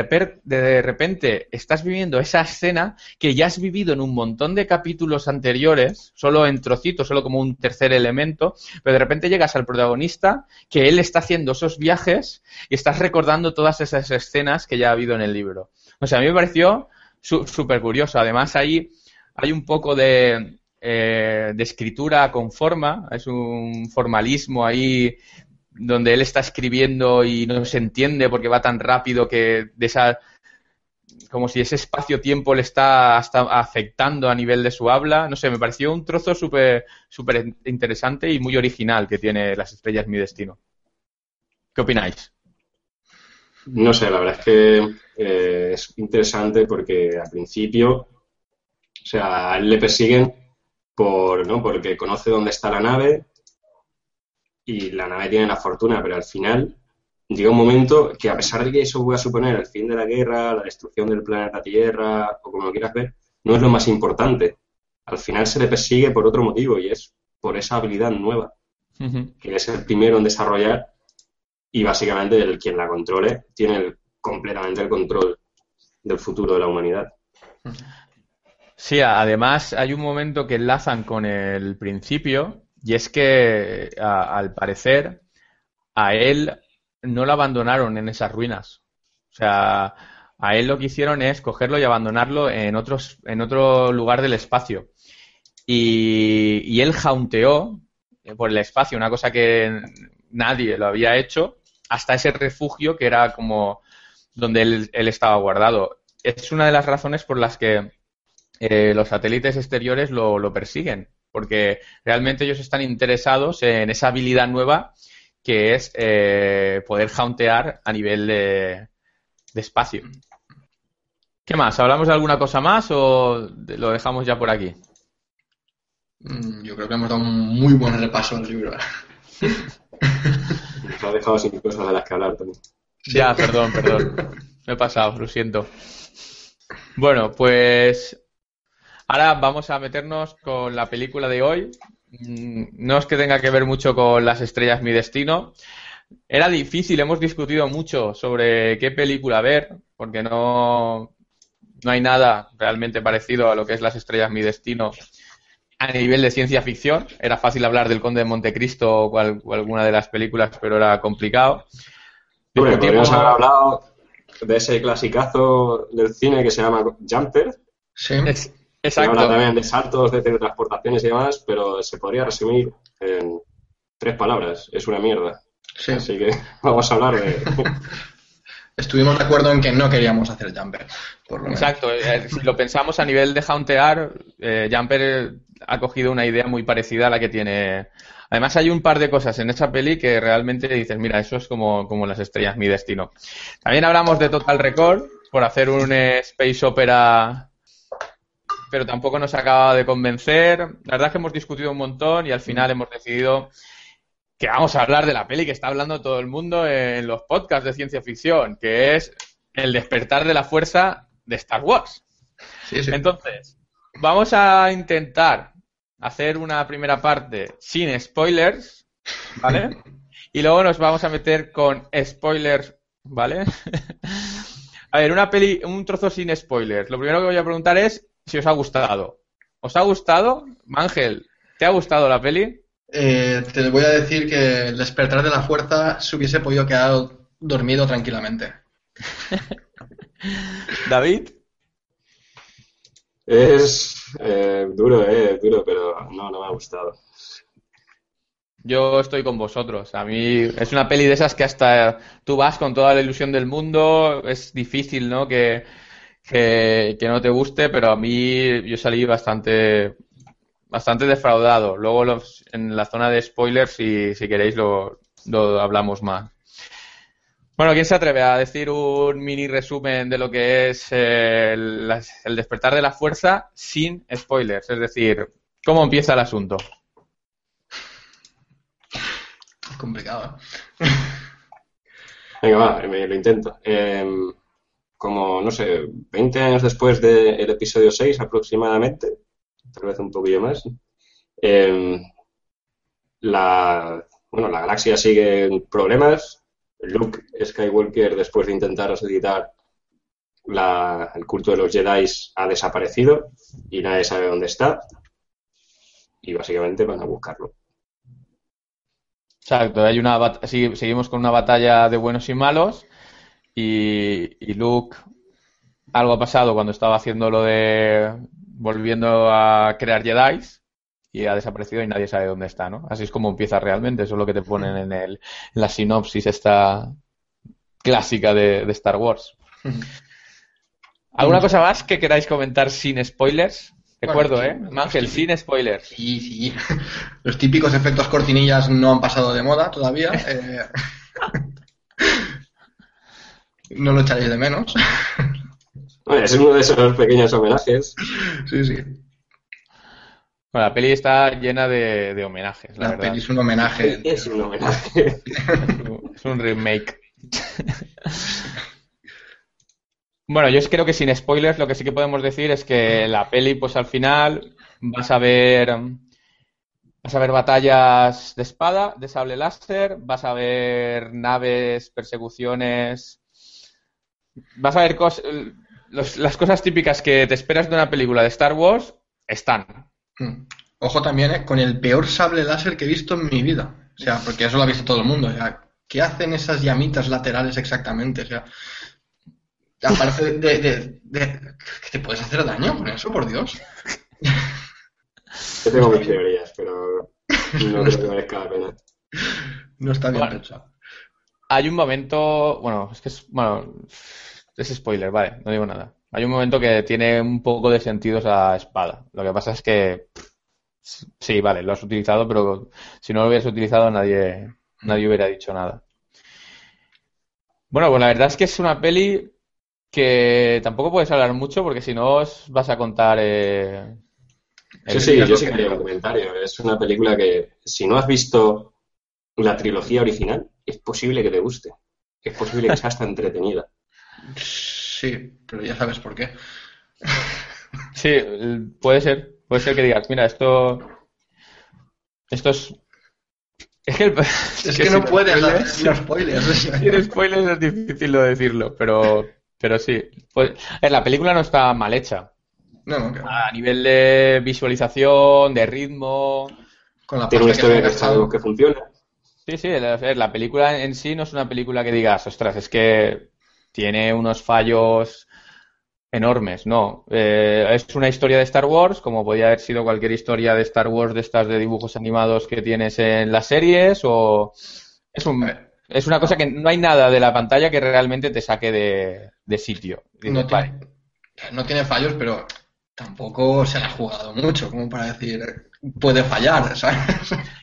de repente estás viviendo esa escena que ya has vivido en un montón de capítulos anteriores, solo en trocitos, solo como un tercer elemento, pero de repente llegas al protagonista que él está haciendo esos viajes y estás recordando todas esas escenas que ya ha habido en el libro. O sea, a mí me pareció súper curioso. Además, ahí hay un poco de, eh, de escritura con forma, es un formalismo ahí donde él está escribiendo y no se entiende porque va tan rápido que de esa como si ese espacio-tiempo le está afectando a nivel de su habla. No sé, me pareció un trozo súper súper interesante y muy original que tiene Las estrellas mi destino. ¿Qué opináis? No sé, la verdad es que eh, es interesante porque al principio, o sea, le persiguen por, ¿no? porque conoce dónde está la nave y la nave tiene la fortuna, pero al final llega un momento que a pesar de que eso pueda suponer el fin de la guerra, la destrucción del planeta Tierra, o como lo quieras ver, no es lo más importante. Al final se le persigue por otro motivo y es por esa habilidad nueva, que es el primero en desarrollar y básicamente el quien la controle tiene completamente el control del futuro de la humanidad. Sí, además hay un momento que enlazan con el principio y es que al parecer a él no lo abandonaron en esas ruinas. O sea, a él lo que hicieron es cogerlo y abandonarlo en, otros, en otro lugar del espacio. Y, él jaunteó por el espacio, una cosa que nadie lo había hecho, hasta ese refugio que era como donde él, estaba guardado. Es una de las razones por las que eh, los satélites exteriores lo, lo, persiguen, porque realmente ellos están interesados en esa habilidad nueva que es eh, poder jauntear a nivel de, de espacio. ¿Qué más? ¿Hablamos de alguna cosa más o lo dejamos ya por aquí? Mm, yo creo que hemos dado un muy buen repaso al libro. <laughs> Nos ha dejado sin cosas de las que hablar también. Ya, perdón, perdón. Me he pasado, lo siento. Bueno, pues ahora vamos a meternos con la película de hoy. Mm, no es que tenga que ver mucho con las estrellas mi destino. Era difícil, hemos discutido mucho sobre qué película ver, porque no, no hay nada realmente parecido a lo que es las estrellas mi destino a nivel de ciencia ficción. Era fácil hablar del Conde de Montecristo o, alguna de las películas, pero era complicado. Bueno, podríamos haber hablado de ese clasicazo del cine que se llama Jumper. Sí. Exacto. habla también de saltos, de teletransportaciones y demás, pero se podría resumir en tres palabras. Es una mierda. Sí. Así que <laughs> vamos a hablar de... <laughs> Estuvimos de acuerdo en que no queríamos hacer Jumper. Exacto. Eh, si lo pensamos a nivel de Hauntear, eh, Jumper ha cogido una idea muy parecida a la que tiene. Además, hay un par de cosas en esa peli que realmente dices, mira, eso es como, como las estrellas, mi destino. También hablamos de Total Record por hacer un space opera, pero tampoco nos acaba de convencer. La verdad es que hemos discutido un montón y al final hemos decidido que vamos a hablar de la peli que está hablando todo el mundo en los podcasts de ciencia ficción, que es El despertar de la fuerza de Star Wars. Entonces, vamos a intentar hacer una primera parte sin spoilers, ¿vale? <laughs> y luego nos vamos a meter con spoilers, ¿vale? <laughs> a ver, una peli, un trozo sin spoilers. Lo primero que voy a preguntar es si os ha gustado. ¿Os ha gustado? Ángel, ¿te ha gustado la peli? Eh, te voy a decir que el despertar de la fuerza se hubiese podido quedar dormido tranquilamente. <laughs> David. Es eh, duro, eh, duro, pero no, no me ha gustado. Yo estoy con vosotros. A mí es una peli de esas que hasta tú vas con toda la ilusión del mundo. Es difícil, ¿no? Que, que, no te guste, pero a mí yo salí bastante bastante defraudado. Luego en la zona de spoilers, si, si queréis, lo, lo hablamos más. Bueno, ¿quién se atreve a decir un mini resumen de lo que es el, despertar de la fuerza sin spoilers? Es decir, ¿cómo empieza el asunto? complicado. Venga, va, me, lo intento. Em, como, no sé, 20 años después del episodio 6 aproximadamente, tal vez un poquillo más, em, la, bueno, la galaxia sigue en problemas, Luke Skywalker, después de intentar resucitar el culto de los Jedi, ha desaparecido y nadie sabe dónde está. Y básicamente van a buscarlo. Exacto, hay una seguimos con una batalla de buenos y malos. Y, y Luke, algo ha pasado cuando estaba haciendo lo de volviendo a crear Jedi. y ha desaparecido y nadie sabe dónde está, ¿no? Así es como empieza realmente, eso es lo que te ponen en, el, en la sinopsis esta clásica de, de Star Wars. ¿Alguna cosa más que queráis comentar sin spoilers? Recuerdo, ¿eh? Ángel, sin spoilers. Sí, sí. Los típicos efectos cortinillas no han pasado de moda todavía. <laughs> Eh... no lo echaréis de menos. <laughs> Bueno, es uno de esos pequeños homenajes. Sí, sí. Bueno, la peli está llena de, de homenajes, la, La verdad. peli es un homenaje. Es un homenaje. es un remake. <laughs> Bueno, yo creo que sin spoilers lo que sí que podemos decir es que la peli, pues al final vas a ver vas a ver batallas de espada, de sable láser, vas a ver naves, persecuciones, vas a ver cos- los- las cosas típicas que te esperas de una película de Star Wars están. Mm. Ojo también eh, con el peor sable láser que he visto en mi vida. O sea, porque eso lo ha visto todo el mundo. O sea, ¿qué hacen esas llamitas laterales exactamente? O sea, aparte de, de- de- que te puedes hacer daño con eso, por Dios. Yo tengo mis teorías, pero no creo que merezca la pena. No está bien Bueno. pensado. Hay un momento, bueno, es que es, bueno, es spoiler, vale, no digo nada. Hay un momento que tiene un poco de sentido esa espada. Lo que pasa es que, sí, vale, lo has utilizado, pero si no lo hubieras utilizado nadie, nadie hubiera dicho nada. Bueno, pues la verdad es que es una peli que tampoco puedes hablar mucho porque si no os vas a contar... eh, Sí, sí, yo sí que haría un comentario. Es una película que, si no has visto la trilogía original, es posible que te guste. Es posible que sea hasta entretenida. Sí, pero ya sabes por qué. Sí, puede ser. Puede ser que digas, mira, esto. Esto es. Es que, el- Es <laughs> que no sin puedes spoilers- hacer spoilers. Sin spoilers es difícil de decirlo, pero, pero sí. Pues, eh, la película no está mal hecha. No, no, que. A nivel de visualización, de ritmo. con la Tiene una que historia que gastado. sabemos que funciona. Sí, sí, la, la película en sí no es una película que digas, ostras, es que tiene unos fallos enormes, no. Eh, es una historia de Star Wars, como podía haber sido cualquier historia de Star Wars de estas de dibujos animados que tienes en las series, o es un, es una cosa que no hay nada de la pantalla que realmente te saque de, de sitio. No tiene, no tiene fallos, pero tampoco se la ha jugado mucho, como para decir, puede fallar, ¿sabes?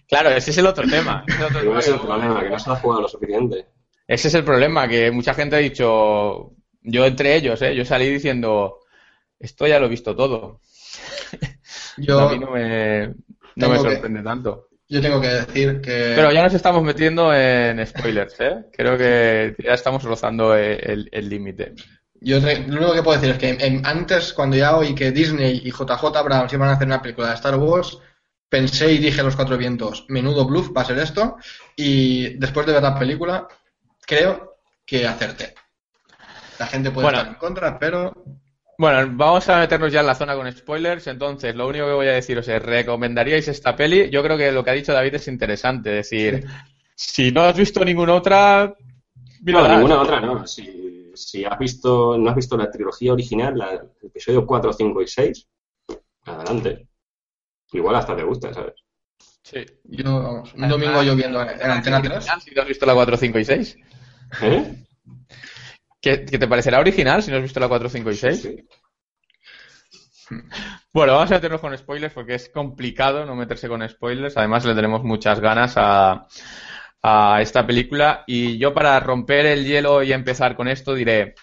Claro, ese es el otro tema. es el otro tema es el problema, que no se ha jugado lo suficiente. Ese es el problema, que mucha gente ha dicho, yo entre ellos, ¿eh? yo salí diciendo, esto ya lo he visto todo. <laughs> Yo, a mí no me, no me tengo que- sorprende tanto. yo tengo que decir que Pero ya nos estamos metiendo en spoilers, ¿eh? Creo que ya estamos rozando el límite. yo lo único que puedo decir es que en- antes, cuando ya oí que Disney y JJ Abrams iban a hacer una película de Star Wars, pensé y dije a los cuatro vientos, menudo bluff va a ser esto, y después de ver la película, creo que acerté. La gente puede Bueno. estar en contra, pero Bueno, vamos a meternos ya en la zona con spoilers. Entonces, lo único que voy a deciros es, ¿recomendaríais esta peli? Yo creo que lo que ha dicho David es interesante. Es decir, si no has visto ninguna otra, No, ninguna otra no. Si, si has visto, no has visto la trilogía original, la, el episodio 4, 5 y 6, adelante. Igual hasta te gusta, ¿sabes? Sí. yo, vamos, un domingo yo viendo en, en Antena 3, Si no has visto la 4, 5 y 6. ¿Eh? ¿Qué, qué te parecerá original si no has visto la 4, 5 y 6? Sí. Bueno, vamos a meternos con spoilers porque es complicado no meterse con spoilers. Además, le tenemos muchas ganas a, a esta película. Y yo, para romper el hielo y empezar con esto, diré: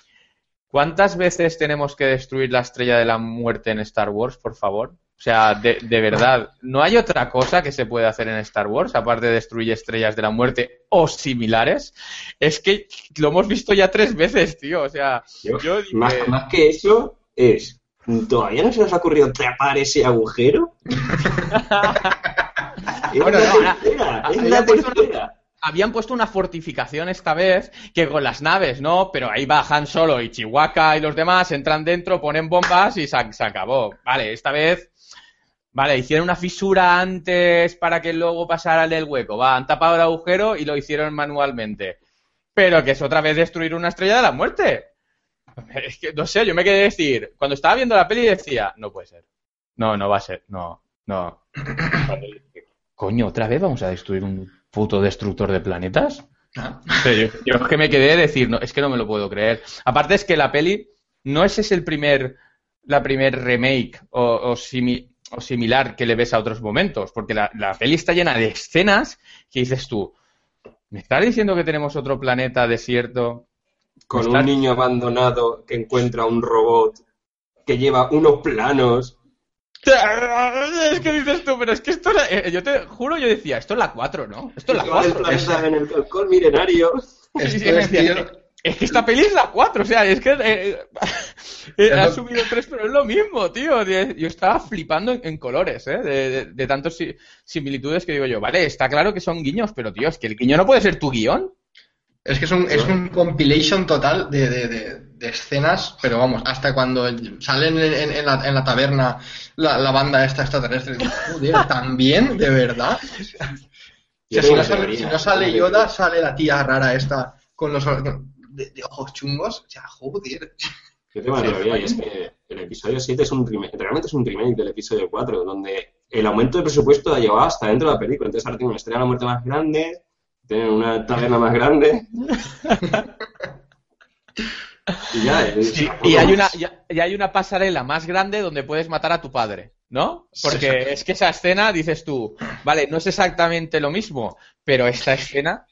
¿Cuántas veces tenemos que destruir la estrella de la muerte en Star Wars, por favor? O sea, de, de verdad, ¿no hay otra cosa que se puede hacer en Star Wars aparte de destruir estrellas de la muerte o similares? Es que lo hemos visto ya tres veces, tío. O sea, Yo- yo dije- más, más que eso, es. ¿Todavía no se os ha ocurrido trepar ese agujero? <laughs> es Bueno, la no, es la tercera. habían puesto una fortificación esta vez que con las naves, ¿no? Pero ahí va Han Solo y Chihuahua y los demás, entran dentro, ponen bombas y se, se acabó. Vale, esta vez, vale, hicieron una fisura antes para que luego pasara el hueco. Va, han tapado el agujero y lo hicieron manualmente. Pero que es otra vez destruir una estrella de la muerte. <laughs> Es que, no sé, yo me quedé decir, cuando estaba viendo la peli decía, no puede ser. No, no va a ser, no, No. <coughs> Coño, ¿otra vez vamos a destruir un puto destructor de planetas? Ah. Pero yo, yo es que me quedé de decir, no, es que no me lo puedo creer. Aparte es que la peli no ese es el primer, la primer remake o, o, simi- o similar que le ves a otros momentos, porque la, la peli está llena de escenas que dices tú, ¿me estás diciendo que tenemos otro planeta desierto? Con un niño abandonado que encuentra un robot que lleva unos planos. Es que dices tú, pero es que esto, era- eh, yo te juro, yo decía, esto es la 4, ¿no? Esto es la que va del 4. planeta en el milenario. <laughs> Esto es, tío, Es que esta peli es la 4, o sea, es que eh, eh, <laughs> ha lo- subido 3, pero es lo mismo, tío. Yo estaba flipando en, en colores, ¿eh? De, de, de tantas si- similitudes que digo yo, vale, está claro que son guiños, pero tío, es que el guiño no puede ser tu guion. Es que es un, es un compilation total de, de- de- de escenas, pero vamos, hasta cuando salen en, en- en la, en la taberna la, la banda esta extraterrestre, joder, <laughs> también, de verdad. O sea, Yo si, tengo no una sale, teoría. si no sale Yoda, sale la tía rara esta con los de, de ojos chungos. O sea, joder. Yo tengo una teoría y es que <laughs> el episodio 7 es un remake, realmente es un remake del episodio 4, donde el aumento de presupuesto ha llevado hasta dentro de la película. Entonces ahora tienen una estrella de la muerte más grande, tienen una taberna más grande. <laughs> y ya, es- Y hay una, ya, ya hay una pasarela más grande donde puedes matar a tu padre, ¿no? Porque es que esa escena, dices tú, vale, no es exactamente lo mismo, pero esta escena,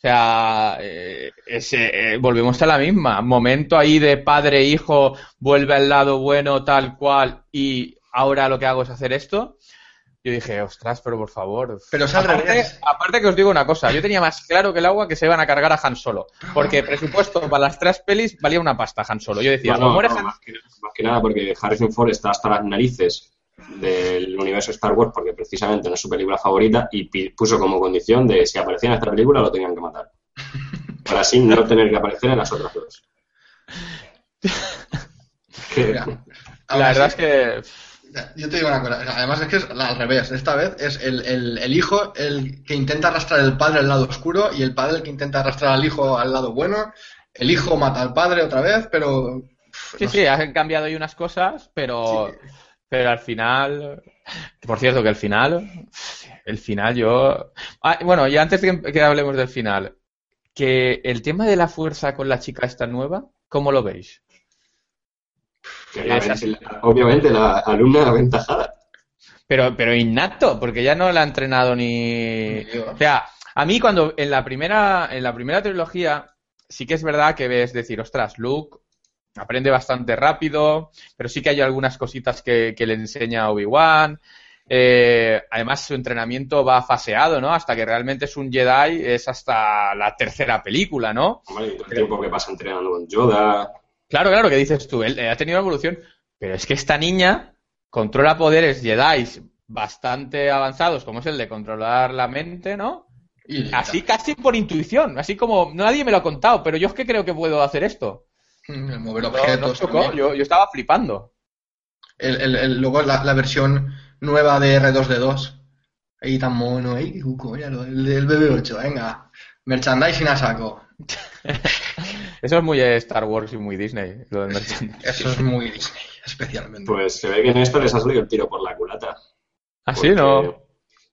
o sea, eh, ese, eh, volvemos a la misma. Momento ahí de padre, hijo, vuelve al lado bueno, tal cual, y ahora lo que hago es hacer esto. Yo dije, ostras, pero por favor. Pero es al aparte, revés. aparte que os digo una cosa, yo tenía más claro que el agua que se iban a cargar a Han Solo. Porque presupuesto para las tres pelis valía una pasta Han Solo. Yo decía, No, muere no, Han más, que, más que nada porque Harrison Ford está hasta las narices del universo Star Wars porque precisamente no es su película favorita y puso como condición de si aparecía en esta película lo tenían que matar. <laughs> Para así no tener que aparecer en las otras dos. <laughs> Mira, La verdad es que. Yo te digo una cosa, además es que es al revés, esta vez es el, el- el hijo el que intenta arrastrar al padre al lado oscuro y el padre el que intenta arrastrar al hijo al lado bueno, el hijo mata al padre otra vez, pero... Sí, no sí, han cambiado ahí unas cosas, pero. Sí. Pero al final. Por cierto, que el final. El final yo. Ah, bueno, y antes que, que hablemos del final, que el tema de la fuerza con la chica esta nueva, ¿cómo lo veis? la- la- obviamente la alumna aventajada. Pero, pero innato, porque ya no la ha entrenado ni. Dios. O sea, a mí cuando en la primera, en la primera trilogía, sí que es verdad que ves decir, ostras, Luke aprende bastante rápido, pero sí que hay algunas cositas que, que le enseña a Obi-Wan. Eh, además, su entrenamiento va faseado, ¿no? Hasta que realmente es un Jedi, es hasta la tercera película, ¿no? Hombre, todo el tiempo que pasa entrenando con Yoda. Claro, claro, que dices tú, él eh, ha tenido evolución, pero es que esta niña controla poderes Jedi bastante avanzados, como es el de controlar la mente, ¿no? Y- Así casi por intuición, así como nadie me lo ha contado, pero yo es que creo que puedo hacer esto. El mover No, objetos. no chocó, también. yo, yo estaba flipando. El- el- el- luego la, la versión nueva de R2D2. Ahí tan mono, ahí, uh, míralo, el del BB8, venga. Merchandising a saco. <laughs> Eso es muy Star Wars y muy Disney, lo del merchandising. Eso es muy Disney, especialmente. Pues se ve que en esto les ha salido el tiro por la culata. Así, Porque- ¿no?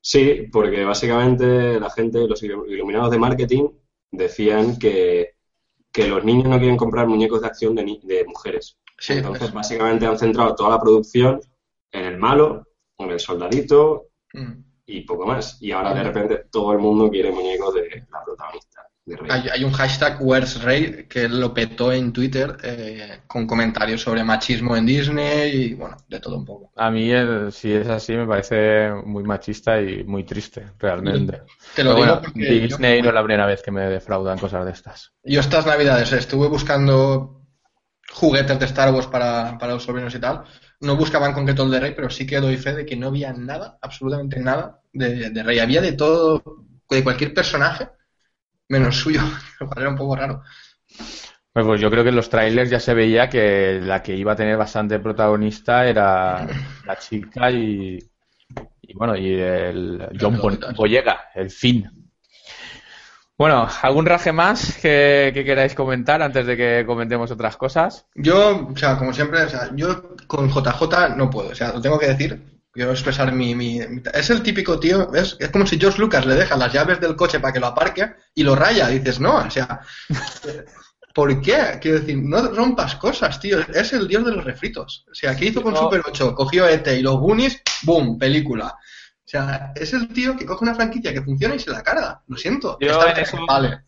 Sí, porque básicamente la gente, los ilu- iluminados de marketing, decían que, que los niños no quieren comprar muñecos de acción de, ni- de mujeres. Sí, Entonces, pues, básicamente han centrado toda la producción en el malo, en el soldadito mm. y poco más. Y ahora de repente todo el mundo quiere muñecos de de Rey. Hay, hay un hashtag Where's Rey que lo petó en Twitter eh, con comentarios sobre machismo en Disney y bueno, de todo un poco. A mí, el- si es así, me parece muy machista y muy triste, realmente. Te lo Pero digo bueno, porque Disney yo, no es la primera vez que me defraudan cosas de estas. yo estas navidades estuve buscando juguetes de Star Wars para, para los sobrinos y tal. No buscaba en concreto el de Rey, pero sí que doy fe de que no había nada, absolutamente nada de, de Rey. Había de todo, de cualquier personaje, menos suyo, <laughs> lo cual era un poco raro. Pues, pues yo creo que en los trailers ya se veía que la que iba a tener bastante protagonista era la chica y, y bueno, y el John. Boyega, el fin. Bueno, ¿algún raje más que, que queráis comentar antes de que comentemos otras cosas? Yo, o sea, como siempre, o sea, yo con JJ no puedo, o sea, lo tengo que decir. Quiero expresar mi, mi, Es el típico tío, ¿ves? Es como si George Lucas le deja las llaves del coche para que lo aparque y lo raya. dices, no, o sea, ¿por qué? Quiero decir, no rompas cosas, tío. Es el dios de los refritos. O sea, ¿qué hizo con Super 8? Cogió ET y los Goonies, ¡boom! Película. O sea, es el tío que coge una franquicia que funciona y se la carga. Lo siento. Yo en eso vale.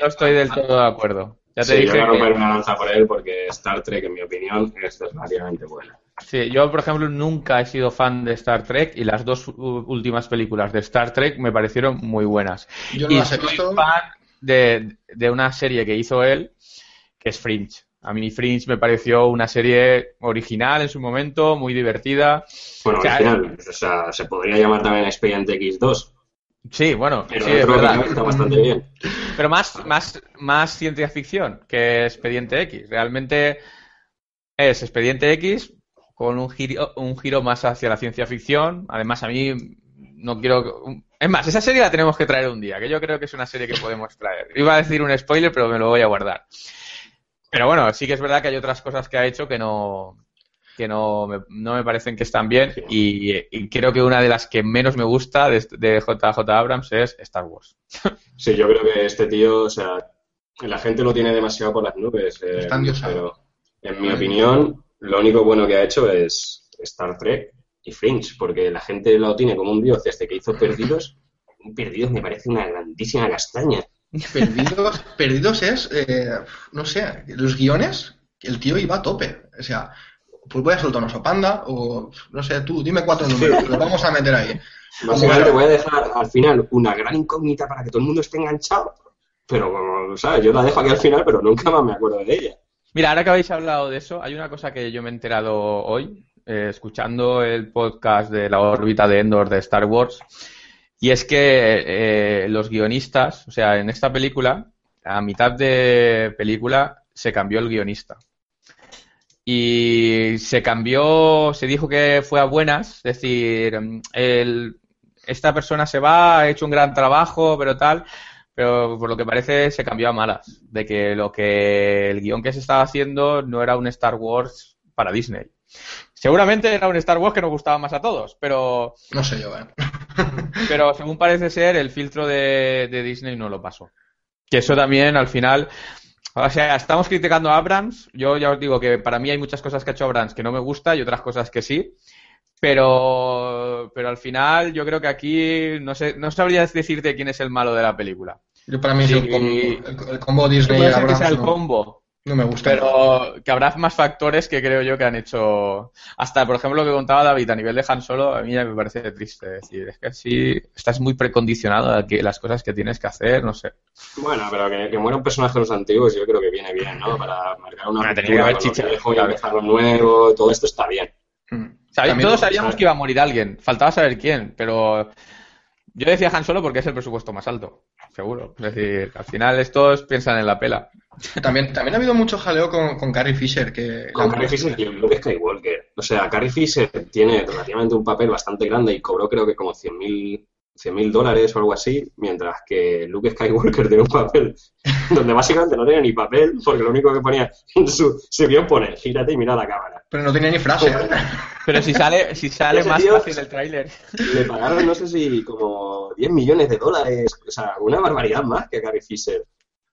no <laughs> estoy del todo de acuerdo. Ya te sí, yo voy a romper una lanza por él porque Star Trek, en mi opinión, es relativamente buena. Sí, yo, por ejemplo, nunca he sido fan de Star Trek y las dos últimas películas de Star Trek me parecieron muy buenas. Yo no y las he visto. fan de, de una serie que hizo él, que es Fringe. A mí Fringe me pareció una serie original en su momento, muy divertida. Bueno, original, o sea, se podría llamar también Expediente X2. Sí, bueno, Pero sí, es verdad. está bastante bien. Pero más, más, más ciencia ficción que Expediente X. Realmente es Expediente X con un giro, un giro más hacia la ciencia ficción. Además, a mí no quiero... Es más, esa serie la tenemos que traer un día, que yo creo que es una serie que podemos traer. Iba a decir un spoiler, pero me lo voy a guardar. Pero bueno, sí que es verdad que hay otras cosas que ha hecho que no que no me, no me parecen que están bien y, y creo que una de las que menos me gusta de, de JJ Abrams es Star Wars. <laughs> Sí, yo creo que este tío, o sea, la gente lo tiene demasiado por las nubes. eh, pero en mi opinión, lo único bueno que ha hecho es Star Trek y Fringe, porque la gente lo tiene como un dios desde que hizo Perdidos. Perdidos me parece una grandísima castaña. Perdidos, perdidos es, eh, no sé, los guiones, el tío iba a tope. O sea, pues voy a soltar un oso panda o, no sé, tú, dime cuatro números, los vamos a meter ahí. <laughs> Básicamente voy a dejar al final una gran incógnita para que todo el mundo esté enganchado, pero como, ¿sabes? Yo la dejo aquí al final, pero nunca más me acuerdo de ella. Mira, ahora que habéis hablado de eso, hay una cosa que yo me he enterado hoy, eh, escuchando el podcast de la órbita de Endor de Star Wars, y es que eh, los guionistas, o sea, en esta película, a mitad de película, se cambió el guionista. Y se cambió, se dijo que fue a buenas, es decir, el, esta persona se va, ha hecho un gran trabajo, pero tal, pero por lo que parece se cambió a malas, de que lo que el guion que se estaba haciendo no era un Star Wars para Disney. Seguramente era un Star Wars que nos gustaba más a todos, pero, No sé yo, ¿eh? <laughs> pero según parece ser, el filtro de, de Disney no lo pasó. Que eso también al final, o sea, estamos criticando a Abrams. Yo ya os digo que para mí hay muchas cosas que ha hecho Abrams que no me gusta y otras cosas que sí. Pero, pero al final yo creo que aquí no sé, no sabría decirte quién es el malo de la película. Yo para mí Sí. el, combo, el, el combo Disney Puede ser que Abrams sea el no, combo, no me gusta. pero que habrá más factores que creo yo que han hecho. Hasta, por ejemplo, lo que contaba David a nivel de Han Solo, a mí ya me parece triste. Es decir, es que sí, estás muy precondicionado a que las cosas que tienes que hacer, no sé. Bueno, pero que, que muera un personaje de los antiguos yo creo que viene bien, ¿no? Para marcar una tenía que haber chicha, y empezar lo nuevo, todo esto está bien. Mm. Todos sabíamos que iba a morir alguien, faltaba saber quién, pero yo decía Han Solo porque es el presupuesto más alto, seguro. Es decir, al final estos piensan en la pela. También, también ha habido mucho jaleo con, con Carrie Fisher, que Con Carrie Fisher y Luke Skywalker. O sea, Carrie Fisher tiene relativamente un papel bastante grande y cobró creo que como 100.000 mil dólares o algo así, mientras que Luke Skywalker <laughs> tiene un papel donde básicamente no tiene ni papel, porque lo único que ponía en su, su guion pone, gírate y mira la cámara. pero no tenía ni frase. ¿eh? Pero <laughs> si sale, si sale más tío- fácil el tráiler. Le pagaron, no sé si como 10 millones de dólares, o sea, una barbaridad más que a Carrie Fisher.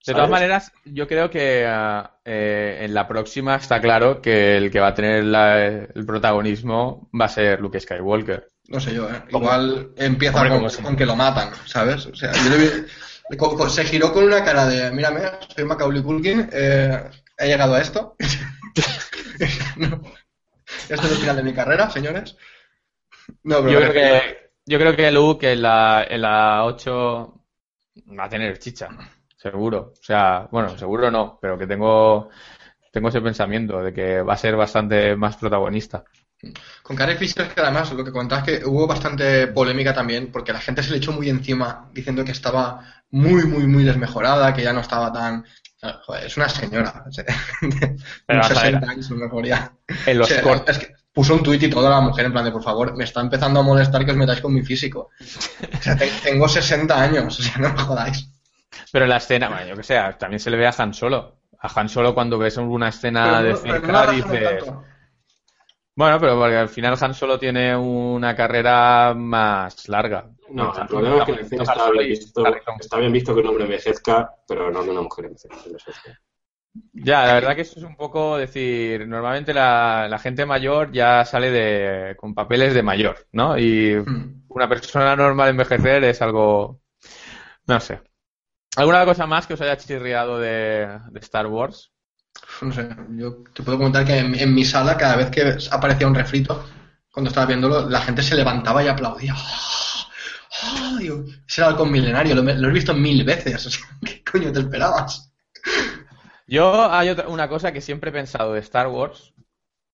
De todas maneras, yo creo que ah, eh, en la próxima está claro que el que va a tener la- el protagonismo va a ser Luke Skywalker. No sé yo, ¿eh? Igual empieza Hombre, con, con que lo matan, ¿sabes? O sea, yo le vi- le- co- co- se giró con una cara de, mírame, soy Macaulay Culkin, eh, he llegado a esto. <laughs> No. Esto es el final de mi carrera, señores. No, pero Yo creo que, yo creo que Luke en la, en la 8 va a tener chicha, seguro. O sea, bueno, seguro no, pero que tengo, tengo ese pensamiento de que va a ser bastante más protagonista. Con Carrie Fisher, que además lo que contás que hubo bastante polémica también, porque la gente se le echó muy encima diciendo que estaba muy, muy, muy desmejorada, que ya no estaba tan. Joder, es una señora. <laughs> Pero unos vas a ver. 60 años, a lo mejor ya. En los O sea, cortos. es que puso un tuit y toda la mujer en plan de, por favor, me está empezando a molestar que os metáis con mi físico. O sea, te- tengo 60 años, <laughs> o sea, no me jodáis. Pero en la escena, bueno, yo que sé, también se le ve a Han Solo. A Han Solo cuando ves una escena de Pero no- no cerca la razono dices. Bueno, pero porque al final Han Solo tiene una carrera más larga. No, el problema es que en el cine está bien, visto, está bien visto que un hombre envejezca, pero no que una mujer envejezca. Ya, la verdad que eso es un poco decir, normalmente la, gente mayor ya sale de, con papeles de mayor, ¿no? Y hmm. una persona normal envejecer es algo, no sé. ¿Alguna cosa más que os haya chirriado de, Star Wars? No sé, yo te puedo comentar que en, mi sala cada vez que aparecía un refrito, cuando estaba viéndolo, la gente se levantaba y aplaudía. ¡Oh! ese era el milenario, lo, lo, he visto mil veces. <laughs> ¿Qué coño te esperabas? Yo hay otra, una cosa que siempre he pensado de Star Wars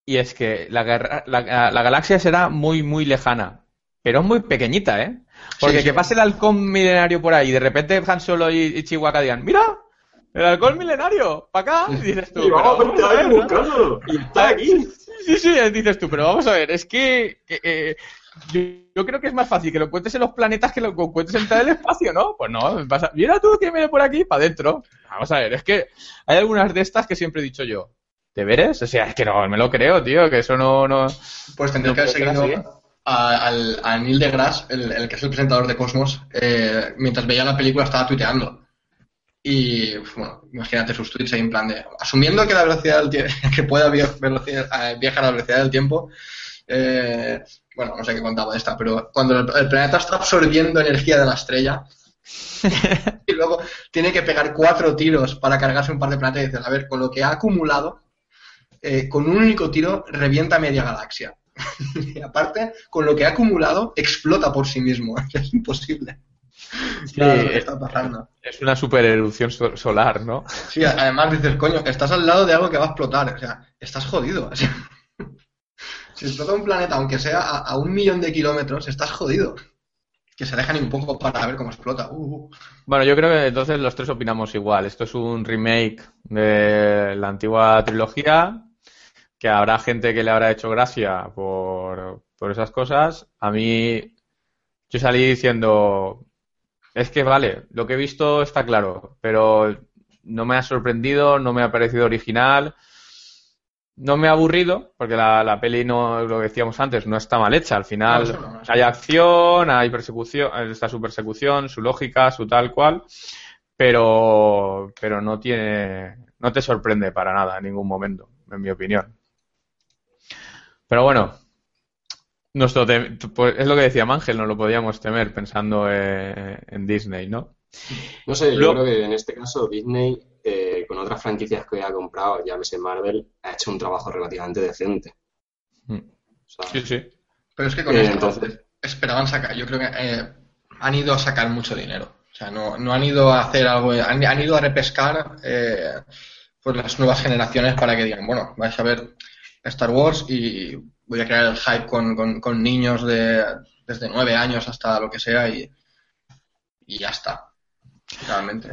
y es que la, la, galaxia será muy, muy lejana, pero es muy pequeñita, ¿eh? Porque que pase el halcón milenario por ahí y de repente Han Solo y, Chihuahua digan, mira, el halcón milenario, para acá, y dices tú, y vamos, a buscarlo, y está aquí. Sí, sí, dices tú, pero vamos a ver, es que, eh, yo, creo que es más fácil que lo encuentres en los planetas que lo encuentres en el espacio, ¿no? Pues no, pasa, mira tú que viene por aquí, para adentro. Vamos a ver, es que hay algunas de estas que siempre he dicho yo. ¿Te veres? O sea, es que no, me lo creo, tío, que eso no... no pues tendría que haber seguido a, a, Neil deGrasse, el, el que es el presentador de Cosmos, eh, mientras veía la película estaba tuiteando. Y, bueno, imagínate sus tweets ahí en plan de... Asumiendo que la velocidad del tiempo, <laughs> que pueda viajar a la velocidad del tiempo, eh, bueno, no sé qué contaba de esta, pero cuando el, planeta está absorbiendo energía de la estrella <laughs> y luego tiene que pegar cuatro tiros para cargarse un par de planetas y dices, a ver, con lo que ha acumulado, eh, con un único tiro revienta media galaxia. <laughs> y aparte, con lo que ha acumulado, explota por sí mismo. <laughs> es imposible. Sí, está pasando. Es una super erupción solar, ¿no? Sí, además dices, coño, estás al lado de algo que va a explotar. O sea, estás jodido. <laughs> Si explota un planeta, aunque sea a, un millón de kilómetros, estás jodido. Que se dejan un poco para ver cómo explota. Uh, uh. Bueno, yo creo que entonces los tres opinamos igual. Esto es un remake de la antigua trilogía, que habrá gente que le habrá hecho gracia por, por esas cosas. A mí, yo salí diciendo, es que vale, lo que he visto está claro, pero no me ha sorprendido, no me ha parecido original no me ha aburrido, porque la, la, peli, no, lo que decíamos antes, no está mal hecha. Al final hay acción, hay persecución, está su persecución, su lógica, su tal cual, pero, pero no tiene, no te sorprende para nada en ningún momento, en mi opinión. Pero bueno, nuestro pues es lo que decía Ángel, no lo podíamos temer pensando eh, en Disney, ¿no? No sé, yo creo que en este caso Disney eh, con otras franquicias que ha comprado, llámese Marvel, ha hecho un trabajo relativamente decente. Mm. sí, sí. Pues es que con eh, esto entonces... esperaban sacar, yo creo que eh, han ido a sacar mucho dinero. O sea, no, no han ido a hacer algo, han, ido a repescar pues las nuevas generaciones para que digan, bueno, vais a ver Star Wars y voy a crear el hype con, con, niños de desde nueve años hasta lo que sea y, y ya está. Realmente.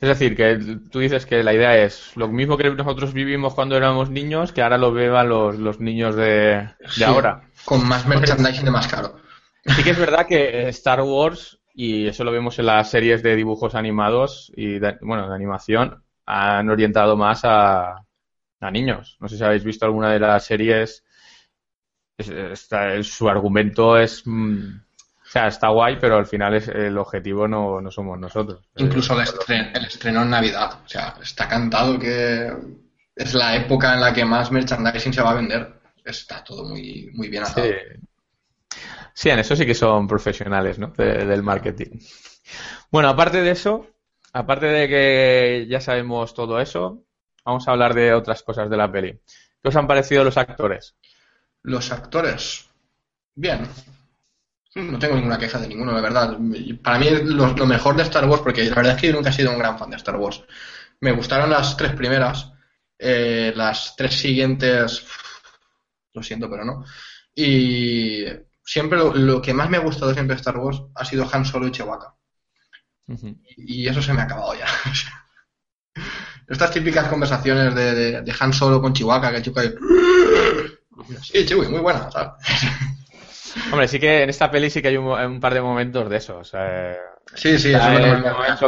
Es decir, que tú dices que la idea es lo mismo que nosotros vivimos cuando éramos niños, que ahora lo beban los, los niños de, ahora. Con más merchandising de más caro. Sí que es verdad que Star Wars, y eso lo vemos en las series de dibujos animados y bueno, de animación, han orientado más a, a niños. No sé si habéis visto alguna de las series. su argumento es mm, o sea, está guay, pero al final es, el objetivo no, somos nosotros. Incluso el, el estreno en Navidad. O sea, está cantado que es la época en la que más merchandising se va a vender. Está todo muy, muy bien atado. Sí. en eso sí que son profesionales, ¿no? del marketing. Bueno, aparte de eso, aparte de que ya sabemos todo eso, vamos a hablar de otras cosas de la peli. ¿Qué os han parecido los actores? Los actores. Bien, no tengo ninguna queja de ninguno, la verdad. Para mí lo, lo, mejor de Star Wars, porque la verdad es que yo nunca he sido un gran fan de Star Wars. Me gustaron las tres primeras, eh, las tres siguientes, lo siento, pero no. Y siempre lo, que más me ha gustado siempre de Star Wars ha sido Han Solo y Chewbacca. y, eso se me ha acabado ya. <laughs> Estas típicas conversaciones de, de, Han Solo con Chewbacca, que Chewbacca... Sí, Chewie, muy buena, ¿sabes? <laughs> Hombre, sí que en esta peli sí que hay un, par de momentos de eso. sí, sí, eso es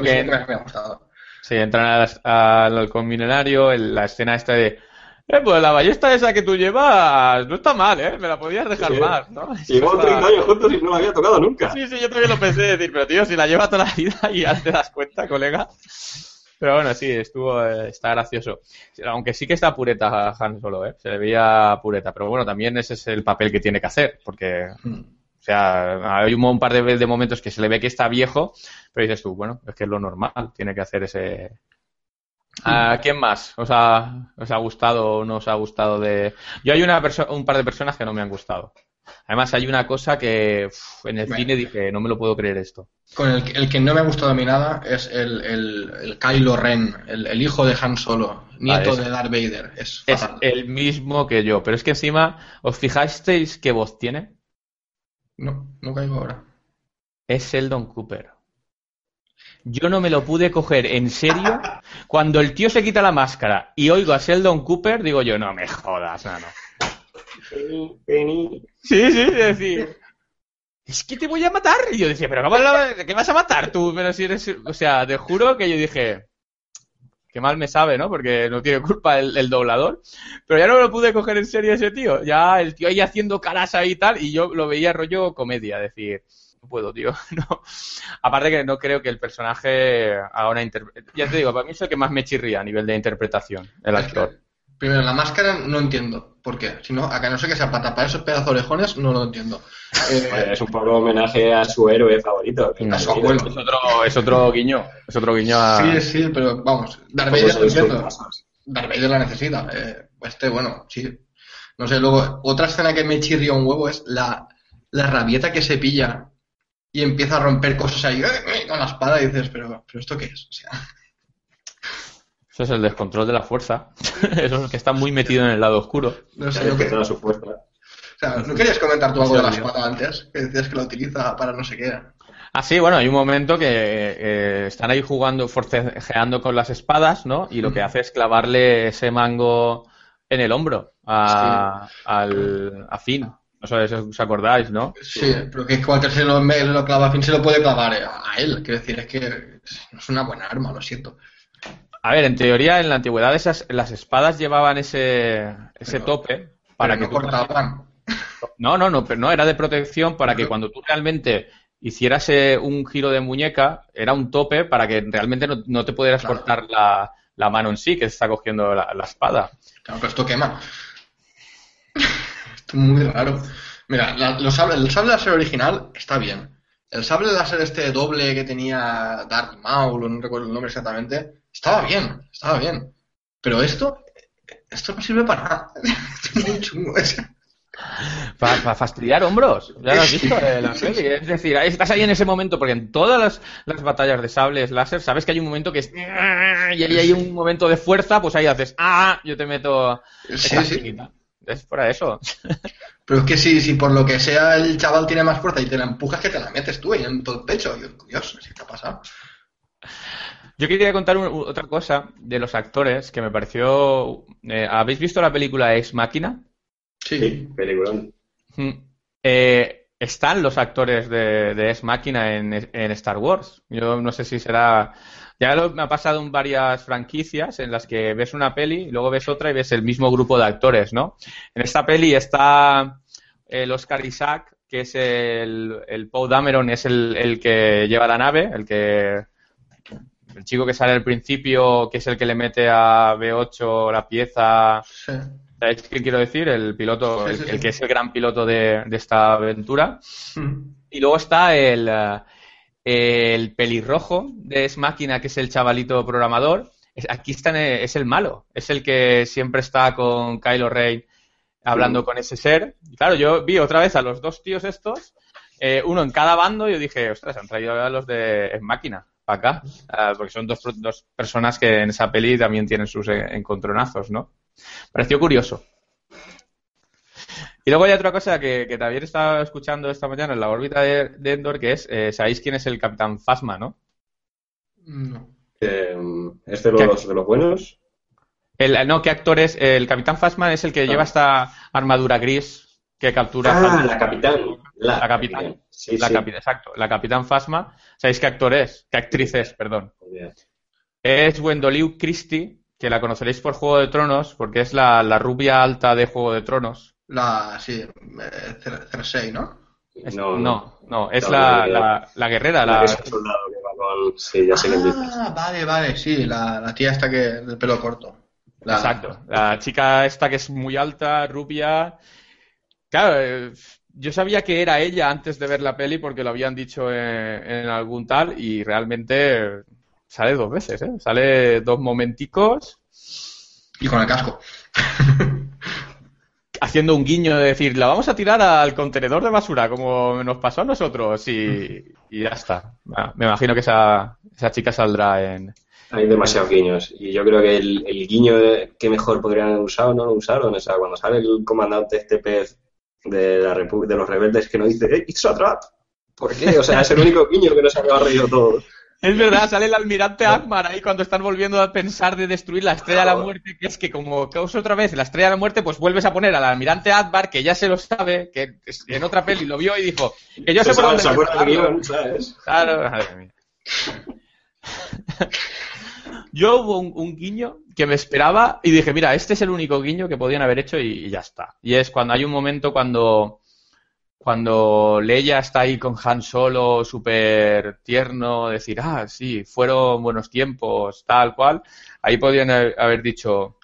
que me, ha gustado. Sí, entran al, milenario, la escena esta de Eh, pues la ballesta esa que tú llevas no está mal, ¿eh? Me la podías dejar Sí. más, ¿no? <laughs> Llevamos Está- 30 años juntos y no la había tocado nunca. Sí, sí, yo también lo pensé decir, pero tío, si la lleva toda la vida y ya te das cuenta, colega. Pero bueno, sí, estuvo, eh, está gracioso. Aunque sí que está pureta Han Solo, ¿eh? Se le veía pureta, pero bueno, también ese es el papel que tiene que hacer, porque, Hmm. o sea, hay un, un par de, de momentos que se le ve que está viejo, pero dices tú, bueno, es que es lo normal, tiene que hacer ese... ¿A quién más os ha, os ha gustado o no os ha gustado de...? Yo hay una un par de personas que no me han gustado. Además, hay una cosa que uf, en el Bueno. cine dije, no me lo puedo creer esto. Con el, que- el que no me ha gustado a mí nada es el, el, el Kylo Ren, el, hijo de Han Solo, nieto de Darth Vader. Es el mismo que yo, pero es que encima, ¿os fijasteis qué voz tiene? No, no caigo ahora. Es Sheldon Cooper. Yo no me lo pude coger en serio. <laughs> Cuando el tío se quita la máscara y oigo a Sheldon Cooper, digo yo, no me jodas, nano. Penny, Penny. Sí, sí, es decir, es que te voy a matar. Y yo decía, pero ¿cómo la- ¿qué vas a matar tú? Pero si eres, o sea, te juro que yo dije, qué mal me sabe, ¿no? Porque no tiene culpa el, el doblador. Pero ya no me lo pude coger en serio ese tío. Ya el tío ahí haciendo caras ahí y tal, y yo lo veía rollo comedia, decir, no puedo, tío, <laughs> no. Aparte que no creo que el personaje haga una interpretación. Ya te digo, para mí es el que más me chirría a nivel de interpretación, el actor. Que, primero, la máscara no entiendo por qué. Si no, acá no sé que sea para tapar esos pedazos de orejones, no lo entiendo. <laughs> Eh, Joder, es un poco homenaje a su héroe favorito. que su abuelo. Es otro, es otro guiño, es otro guiño a... sí, sí, pero vamos, Darth Vader lo entiendo. Darth Vader la necesita. Eh, este, bueno, sí. No sé, luego, otra escena que me chirrió un huevo es la, la rabieta que se pilla y empieza a romper cosas ahí eh, eh, con la espada y dices, pero, pero ¿esto qué es? O sea, Eso es el descontrol de la fuerza. <laughs> Eso es el que está muy metido en el lado oscuro. no sé, no, que- empezó su fuerza. o sea, ¿no querías comentar tú algo de la Sí, espada antes? Que decías que la utiliza para no sé qué. Ah, sí, bueno, hay un momento que eh, están ahí jugando, forcejeando con las espadas, ¿no? Y lo que hace es clavarle ese mango en el hombro a, al, a Finn. No sé si os acordáis, ¿no? Sí, pero que cualquier se lo, me- lo clava, a fin se lo puede clavar a él. Quiero decir, es que no es una buena arma, lo siento. A ver, en teoría, en la antigüedad esas, las espadas llevaban ese, ese Pero- tope para Pero que no cortaban. <laughs> No, no, no, pero no, era de protección para que cuando tú realmente hicieras eh, un giro de muñeca, era un tope para que realmente no, no te pudieras Claro. cortar la, la mano en sí, que está cogiendo la, la espada. Claro, pero esto quema. esto es muy raro. Mira, la- los el sable láser original está bien. El sable láser este doble que tenía Darth Maul, no recuerdo el nombre exactamente, estaba bien, estaba bien. Pero esto, esto no sirve para nada. <laughs> Es muy chungo. es- Para fastidiar hombros, ya lo has visto en la peli. Es decir, ahí estás ahí en ese momento, porque en todas las, las batallas de sables láser, sabes que hay un momento que es. Y ahí hay un momento de fuerza, pues ahí haces. ¡Ah! Yo te meto. Sí, sí. Es para eso. <laughs> Pero es que si, si por lo que sea el chaval tiene más fuerza y te la empujas, que te la metes tú ahí en todo el pecho. Dios, Dios, ¿qué te ha pasado? Yo quería contar un- otra cosa de los actores que me pareció. eh, ¿Habéis visto la película Ex Máquina? Sí. Sí, peliculón. Mm. Eh, están los actores de, de Ex Máquina en, en Star Wars. Yo no sé si será. Ya lo- me ha pasado en varias franquicias en las que ves una peli y luego ves otra y ves el mismo grupo de actores, ¿no? En esta peli está el Oscar Isaac, que es el, el Poe Dameron, es el, el que lleva la nave, el que. El chico que sale al principio, que es el que le mete a B8 la pieza. Sí. ¿Sabéis qué quiero decir? El piloto, Sí, el, sí, el sí. que es el gran piloto de, de esta aventura. Mm. Y luego está el, eh, el pelirrojo de Es Máquina, que es el chavalito programador. Aquí está, es el malo, es el que siempre está con Kylo Ren hablando Mm. con ese ser. Y claro, yo vi otra vez a los dos tíos estos, eh, uno en cada bando, y yo dije, ostras, han traído a los de Es Máquina acá, Ah, porque son dos, pro- dos personas que en esa peli también tienen sus eh, encontronazos, ¿no? Pareció curioso. Y luego hay otra cosa que, que también estaba escuchando esta mañana en la órbita de, de Endor, que es, eh, ¿sabéis quién es el Capitán Phasma, no? No. Eh, ¿Es de los, de los buenos? El, no, ¿qué actor es? El Capitán Phasma es el que lleva esta armadura gris que captura... Ah, la capitán. La, La capitán. Sí, la sí. capi- exacto, la Capitán Phasma. ¿Sabéis qué actor es? ¿Qué actriz es? Perdón. Es Wendoliu Christie, que la conoceréis por Juego de Tronos, porque es la, la rubia alta de Juego de Tronos. La, sí, eh, Cer- Cersei, ¿no? Es- No, no, no, es la, la, la guerrera, La la, que es un soldado que va con... Sí, ya sé quién dices. Ah, vale, vale, sí, la, la tía esta que del pelo corto. La- Exacto. La chica esta que es muy alta, rubia. Claro, eh, yo sabía que era ella antes de ver la peli porque lo habían dicho en, en algún tal y realmente sale dos veces, ¿eh? Sale dos momenticos Y con el casco. <laughs> haciendo un guiño de decir, la vamos a tirar al contenedor de basura como nos pasó a nosotros y, y ya está. Ah, Me imagino que esa, esa chica saldrá en... Hay demasiados guiños. Y yo creo que el, el guiño que mejor podrían haber usado no lo usaron. O sea, cuando sale el comandante este pez de, la repu- de los rebeldes que no dice "Eh, It's a trap. ¿Por qué? O sea, es el único guiño que nos había reído todos. Es verdad, sale el almirante Akbar ahí cuando están volviendo a pensar de destruir la estrella de la muerte, que es que como causa otra vez la estrella de la muerte, pues vuelves a poner al almirante Akbar, que ya se lo sabe, que en otra peli lo vio y dijo, que yo sé por dónde se acuerda del empezarlo". guion, ¿sabes? Claro, madre mía. <laughs> Yo hubo un, guiño que me esperaba y dije, mira, este es el único guiño que podían haber hecho y, ya está. Y es cuando hay un momento cuando, cuando Leia está ahí con Han Solo, súper tierno, decir, ah, sí, fueron buenos tiempos, tal cual. Ahí podían haber haber dicho,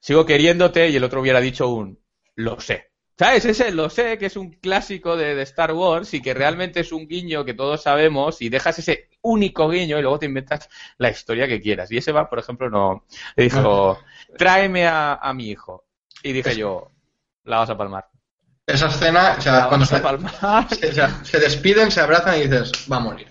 sigo queriéndote y el otro hubiera dicho un, lo sé. ¿Sabes? Ese lo sé, que es un clásico de, de Star Wars y que realmente es un guiño que todos sabemos y dejas ese único guiño y luego te inventas la historia que quieras. Y ese va, por ejemplo, no. Le dijo, tráeme a, a mi hijo. Y dije yo, la vas a palmar. Esa escena, o La sea, cuando vas a se, palmar. se- o sea, se despiden, se abrazan y dices, va a morir.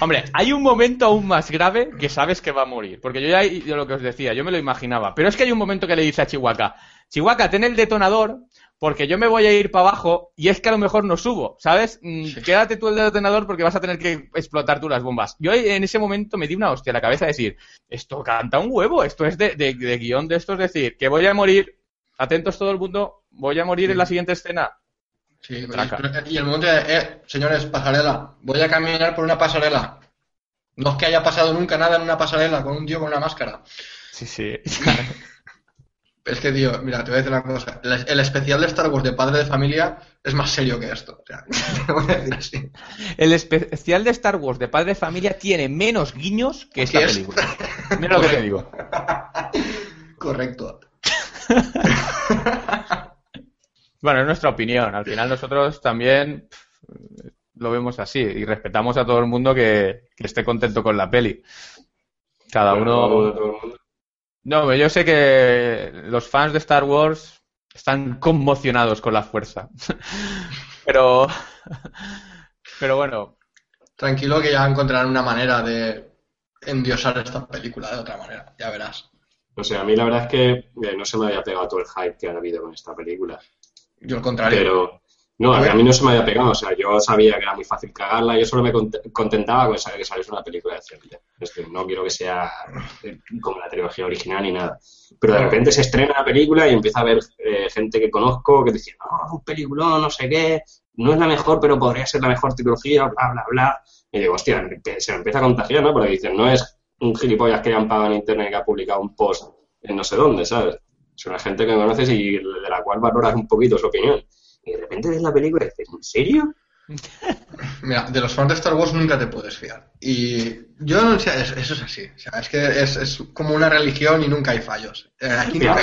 Hombre, hay un momento aún más grave que sabes que va a morir. Porque yo ya, yo lo que os decía, yo me lo imaginaba. Pero es que hay un momento que le dice a Chihuahua, Chihuahua, ten el detonador, porque yo me voy a ir para abajo y es que a lo mejor no subo, ¿sabes? Mm, Quédate tú el detonador porque vas a tener que explotar tú las bombas. Yo en ese momento me di una hostia a la cabeza de decir, esto canta un huevo, esto es de, de, de guion de esto, es decir, que voy a morir, atentos todo el mundo, voy a morir en la siguiente escena. Sí, Traca. y el momento de, eh, señores, pasarela, voy a caminar por una pasarela. No es que haya pasado nunca nada en una pasarela con un tío con una máscara. Sí, sí. <laughs> Es que, tío, mira, te voy a decir una cosa. El, el especial de Star Wars de Padre de Familia es más serio que esto. O sea, <laughs> te voy a decir así. El especial de Star Wars de Padre de Familia tiene menos guiños que esta película. <laughs> Mira lo que te digo. Correcto. <laughs> Bueno, es nuestra opinión. Al final nosotros también pff, lo vemos así y respetamos a todo el mundo que, que esté contento con la peli. Cada Bueno, uno... todo el mundo. No, pero yo sé que los fans de Star Wars están conmocionados con la fuerza. <laughs> Pero... Pero bueno, Tranquilo que ya encontrarán una manera de endiosar esta película de otra manera. Ya verás. O sea, a mí la verdad es que eh, no se me había pegado todo el hype que ha habido con esta película. Yo al contrario. Pero, no, a mí no se me había pegado. O sea, yo sabía que era muy fácil cagarla. Yo solo me cont- contentaba con saber que saliese una película de Zelda. Es decir, no quiero que sea eh, como la trilogía original ni nada. Pero de repente se estrena la película y empieza a haber eh, gente que conozco que dice, no, un peliculón, no sé qué, no es la mejor, pero podría ser la mejor trilogía, bla, bla, bla. Y digo, hostia, se me empieza a contagiar, ¿no? Porque dicen, no es un gilipollas que han pagado en internet que ha publicado un post en no sé dónde, ¿sabes? Es una gente que conoces y de la cual valoras un poquito su opinión. Y de repente ves la película y dices, ¿en serio? <laughs> Mira, de los fans de Star Wars nunca te puedes fiar. Y yo no sé, es- eso es así. O sea, es que es, es como una religión y nunca hay fallos. Eh, aquí Mira,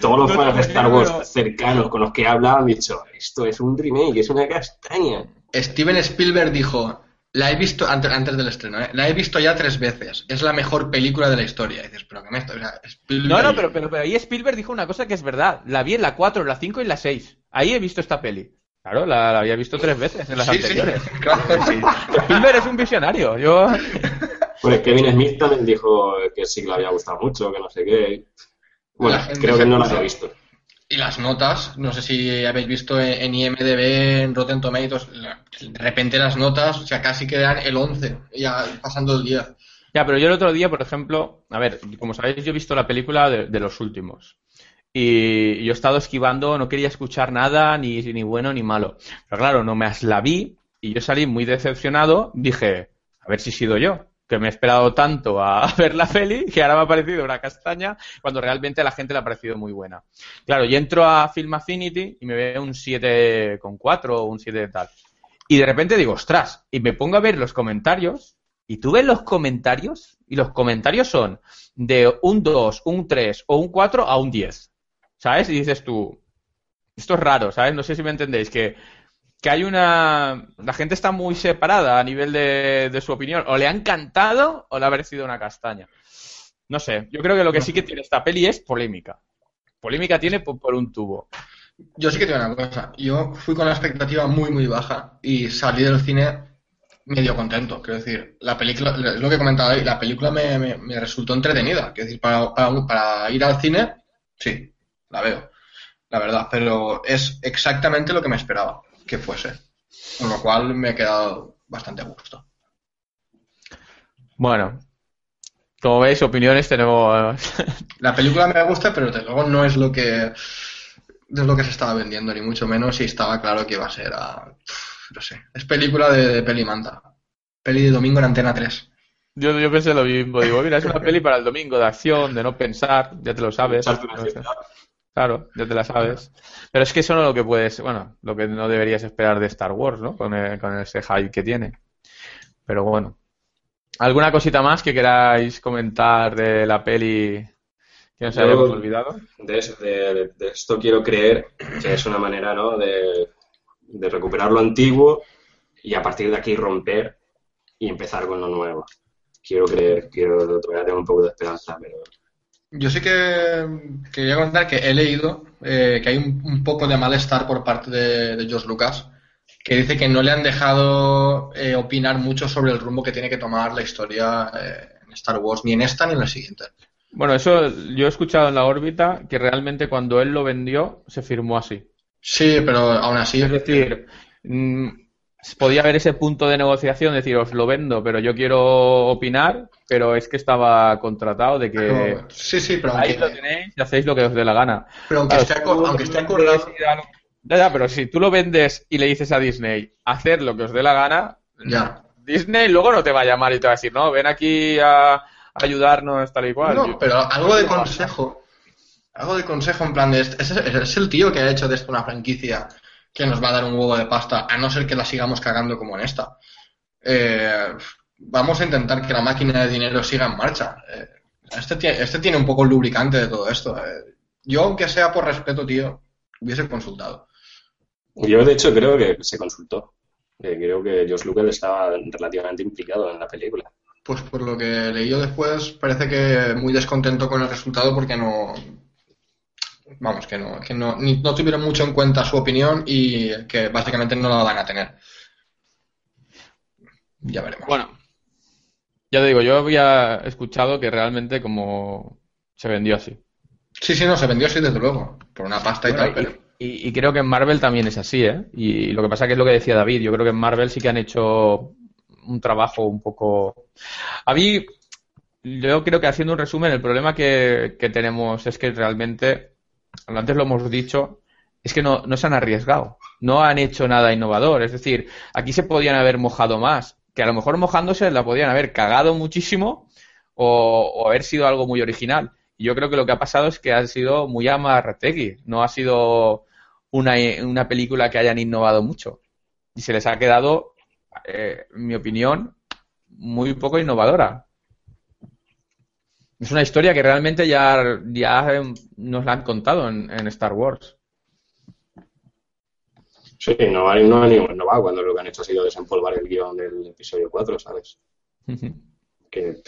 todos los fans de Star Wars cercanos con los que he hablado han dicho, esto es un remake, es una castaña. Steven Spielberg dijo, la he visto antes, antes del estreno, ¿eh? la he visto ya tres veces. Es la mejor película de la historia. Y dices, pero que me estoy... O sea, Spielberg... No, no, pero, pero, pero ahí Spielberg dijo una cosa que es verdad. La vi en la 4, la 5 y la 6. Ahí he visto esta peli. Claro, la, la había visto tres veces en las Sí, sí, anteriores. <laughs> claro. Spielberg <laughs> es un visionario. Yo... <laughs> Pues Kevin Smith también dijo que sí que le había gustado mucho, que no sé qué. Bueno, creo que no la había visto. Y las notas, no sé si habéis visto en IMDB, en Rotten Tomatoes, de repente las notas, o sea, casi quedan el 11, ya pasando el 10. Ya, pero yo el otro día, por ejemplo, a ver, como sabéis, yo he visto la película de, de los últimos. Y yo he estado esquivando, no quería escuchar nada, ni, ni bueno ni malo. Pero claro, no me la vi y yo salí muy decepcionado. Dije, a ver si he sido yo. que me he esperado tanto a <laughs> ver la peli que ahora me ha parecido una castaña cuando realmente a la gente le ha parecido muy buena. Claro, y entro a Film Affinity y me veo un 7,4 o un 7 de tal. Y de repente digo, ostras, y me pongo a ver los comentarios y tú ves los comentarios y los comentarios son de un 2, un 3 o un 4 a un 10. ¿Sabes? Y dices tú, esto es raro, ¿sabes? No sé si me entendéis, que, que hay una... La gente está muy separada a nivel de, de su opinión. O le ha encantado o le ha parecido una castaña. No sé, yo creo que lo que sí que tiene esta peli es polémica. Polémica tiene por, un tubo. Yo sí que tengo una cosa. Yo fui con la expectativa muy, muy baja y salí del cine medio contento. Quiero decir, la película, es lo que he comentado ahí, la película me, me- resultó entretenida. Quiero decir, para- para ir al cine, sí, la veo, la verdad. Pero es exactamente lo que me esperaba que fuese. Con lo cual me he quedado bastante a gusto. Bueno, como veis, opiniones tenemos... La película me gusta, pero desde luego no es lo que no es lo que se estaba vendiendo, ni mucho menos, y estaba claro que iba a ser a, no sé, es película de, de peli manta. Peli de domingo en Antena 3. Yo, yo pensé lo mismo, digo, mira, es una <laughs> peli para el domingo de acción, de no pensar, ya te lo sabes. No sé. Claro, ya te la sabes. Pero es que eso no es lo que puedes, bueno, lo que no deberías esperar de Star Wars, ¿no? Con, el- con ese hype que tiene. Pero bueno. ¿Alguna cosita más que queráis comentar de la peli que nos hayamos olvidado? De, eso- de- de- de esto quiero creer que es una manera, ¿no? De, de recuperar lo antiguo y a partir de aquí romper y empezar con lo nuevo. Quiero creer, quiero, todavía tengo un poco de esperanza, pero Yo sí que quería comentar que he leído eh, que hay un, un poco de malestar por parte de, de George Lucas, que dice que no le han dejado eh, opinar mucho sobre el rumbo que tiene que tomar la historia eh, en Star Wars, ni en esta ni en la siguiente. Bueno, eso yo he escuchado en la órbita que realmente cuando él lo vendió se firmó así. Sí, pero aún así. Es decir, mm, podía haber ese punto de negociación, decir, os lo vendo, pero yo quiero opinar, pero es que estaba contratado de que pero- sí, sí, pero ahí aunque, lo tenéis y hacéis lo que os dé la gana. pero aunque Claro, esté, tú acordado. Ya, ya, pero si tú lo vendes y le dices a Disney, hacer lo que os dé la gana, Ya. Disney luego no te va a llamar y te va a decir, no, ven aquí a ayudarnos tal y cual. No, Yo- pero algo de consejo. Algo de consejo en plan de. este- Es, es el tío que ha hecho de esto una franquicia que nos va a dar un huevo de pasta, a no ser que la sigamos cagando como en esta. Eh, vamos a intentar que la máquina de dinero siga en marcha. Eh, este, este tiene un poco el lubricante de todo esto. eh. Yo, aunque sea por respeto, tío, hubiese consultado. yo de hecho creo que se consultó. Creo que George Lucas estaba relativamente implicado en la película. Pues por lo que leí yo después, parece que muy descontento con el resultado porque no. Vamos, que no, que no, ni- no tuvieron mucho en cuenta su opinión y que básicamente no la van a tener. Ya veremos. Bueno, ya te digo, yo había escuchado que realmente como se vendió así. Sí, sí, no, se vendió así desde luego, por una pasta y tal, Bueno, pero. Y, y creo que en Marvel también es así, ¿eh? Y lo que pasa que es lo que decía David, yo creo que en Marvel sí que han hecho un trabajo un poco... A mí, yo creo que haciendo un resumen, el problema que, que tenemos es que realmente, antes lo hemos dicho, es que no, no se han arriesgado, no han hecho nada innovador. Es decir, aquí se podían haber mojado más, que a lo mejor mojándose la podían haber cagado muchísimo o, haber sido algo muy original. Y yo creo que lo que ha pasado es que ha sido muy amarrategui, no ha sido una, una película que hayan innovado mucho. Y se les ha quedado, eh, en mi opinión, muy poco innovadora. Es una historia que realmente ya, ya eh, nos la han contado en, en Star Wars. Sí, no va, no, va- no va cuando lo que han hecho ha sido desempolvar el guion del episodio 4, ¿sabes? Que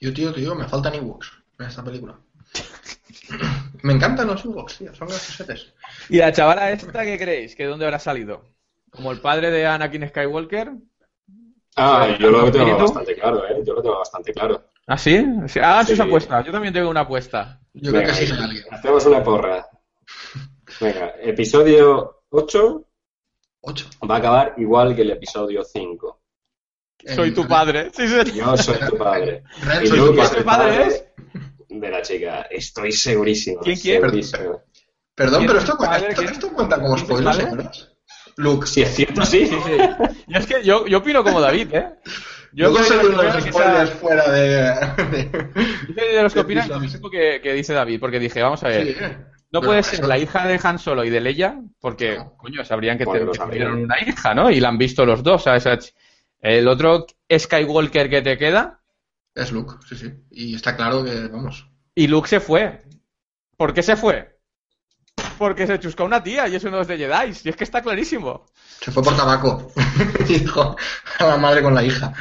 Yo, tío, tío, me faltan Ewoks en esta película. <laughs> me encantan los Ewoks, tío, son graciosetes. ¿Y la chavala esta qué creéis? ¿Que dónde habrá salido? ¿Como el padre de Anakin Skywalker? Ah, yo lo tengo espíritu. bastante claro, ¿eh? Yo lo tengo bastante claro. ¿Ah, sí? Sí, Hagan sus Sí. apuestas. Yo también tengo una apuesta. Yo creo que sí es alguien. Hacemos una porra. Venga, episodio 8 Ocho. va a acabar igual que el episodio 5. Soy tu padre. Sí, sí. Yo soy tu padre. Y soy tú, tu padre. padre es? de la chica. Estoy segurísimo. ¿Quién, quién? segurísimo. Perdón, ¿Quién pero es esto, padre? esto, ¿Quién- esto cuenta como quién es tu spoiler, padre? ¿sabes? Luke. Si es cierto, sí. Sí, sí. Yo es que yo, yo opino como David, ¿eh? Yo Luego soy de los fuera de... yo soy de los que opinan lo mismo que, que dice David, porque dije, vamos a ver, Sí, no Pero puede ser eso- la hija de Han Solo y de Leia, porque, No. coño, sabrían que, Porque te- que una hija, ¿no? Y la han visto los dos, ¿sabes? El otro Skywalker que te queda, Es Luke, sí, sí. Y está claro que, vamos... y Luke se fue. ¿Por qué se fue? Porque se chuscó una tía y eso no es de Jedi, y es que está clarísimo. Se fue por tabaco. <laughs> y dijo a la madre con la hija.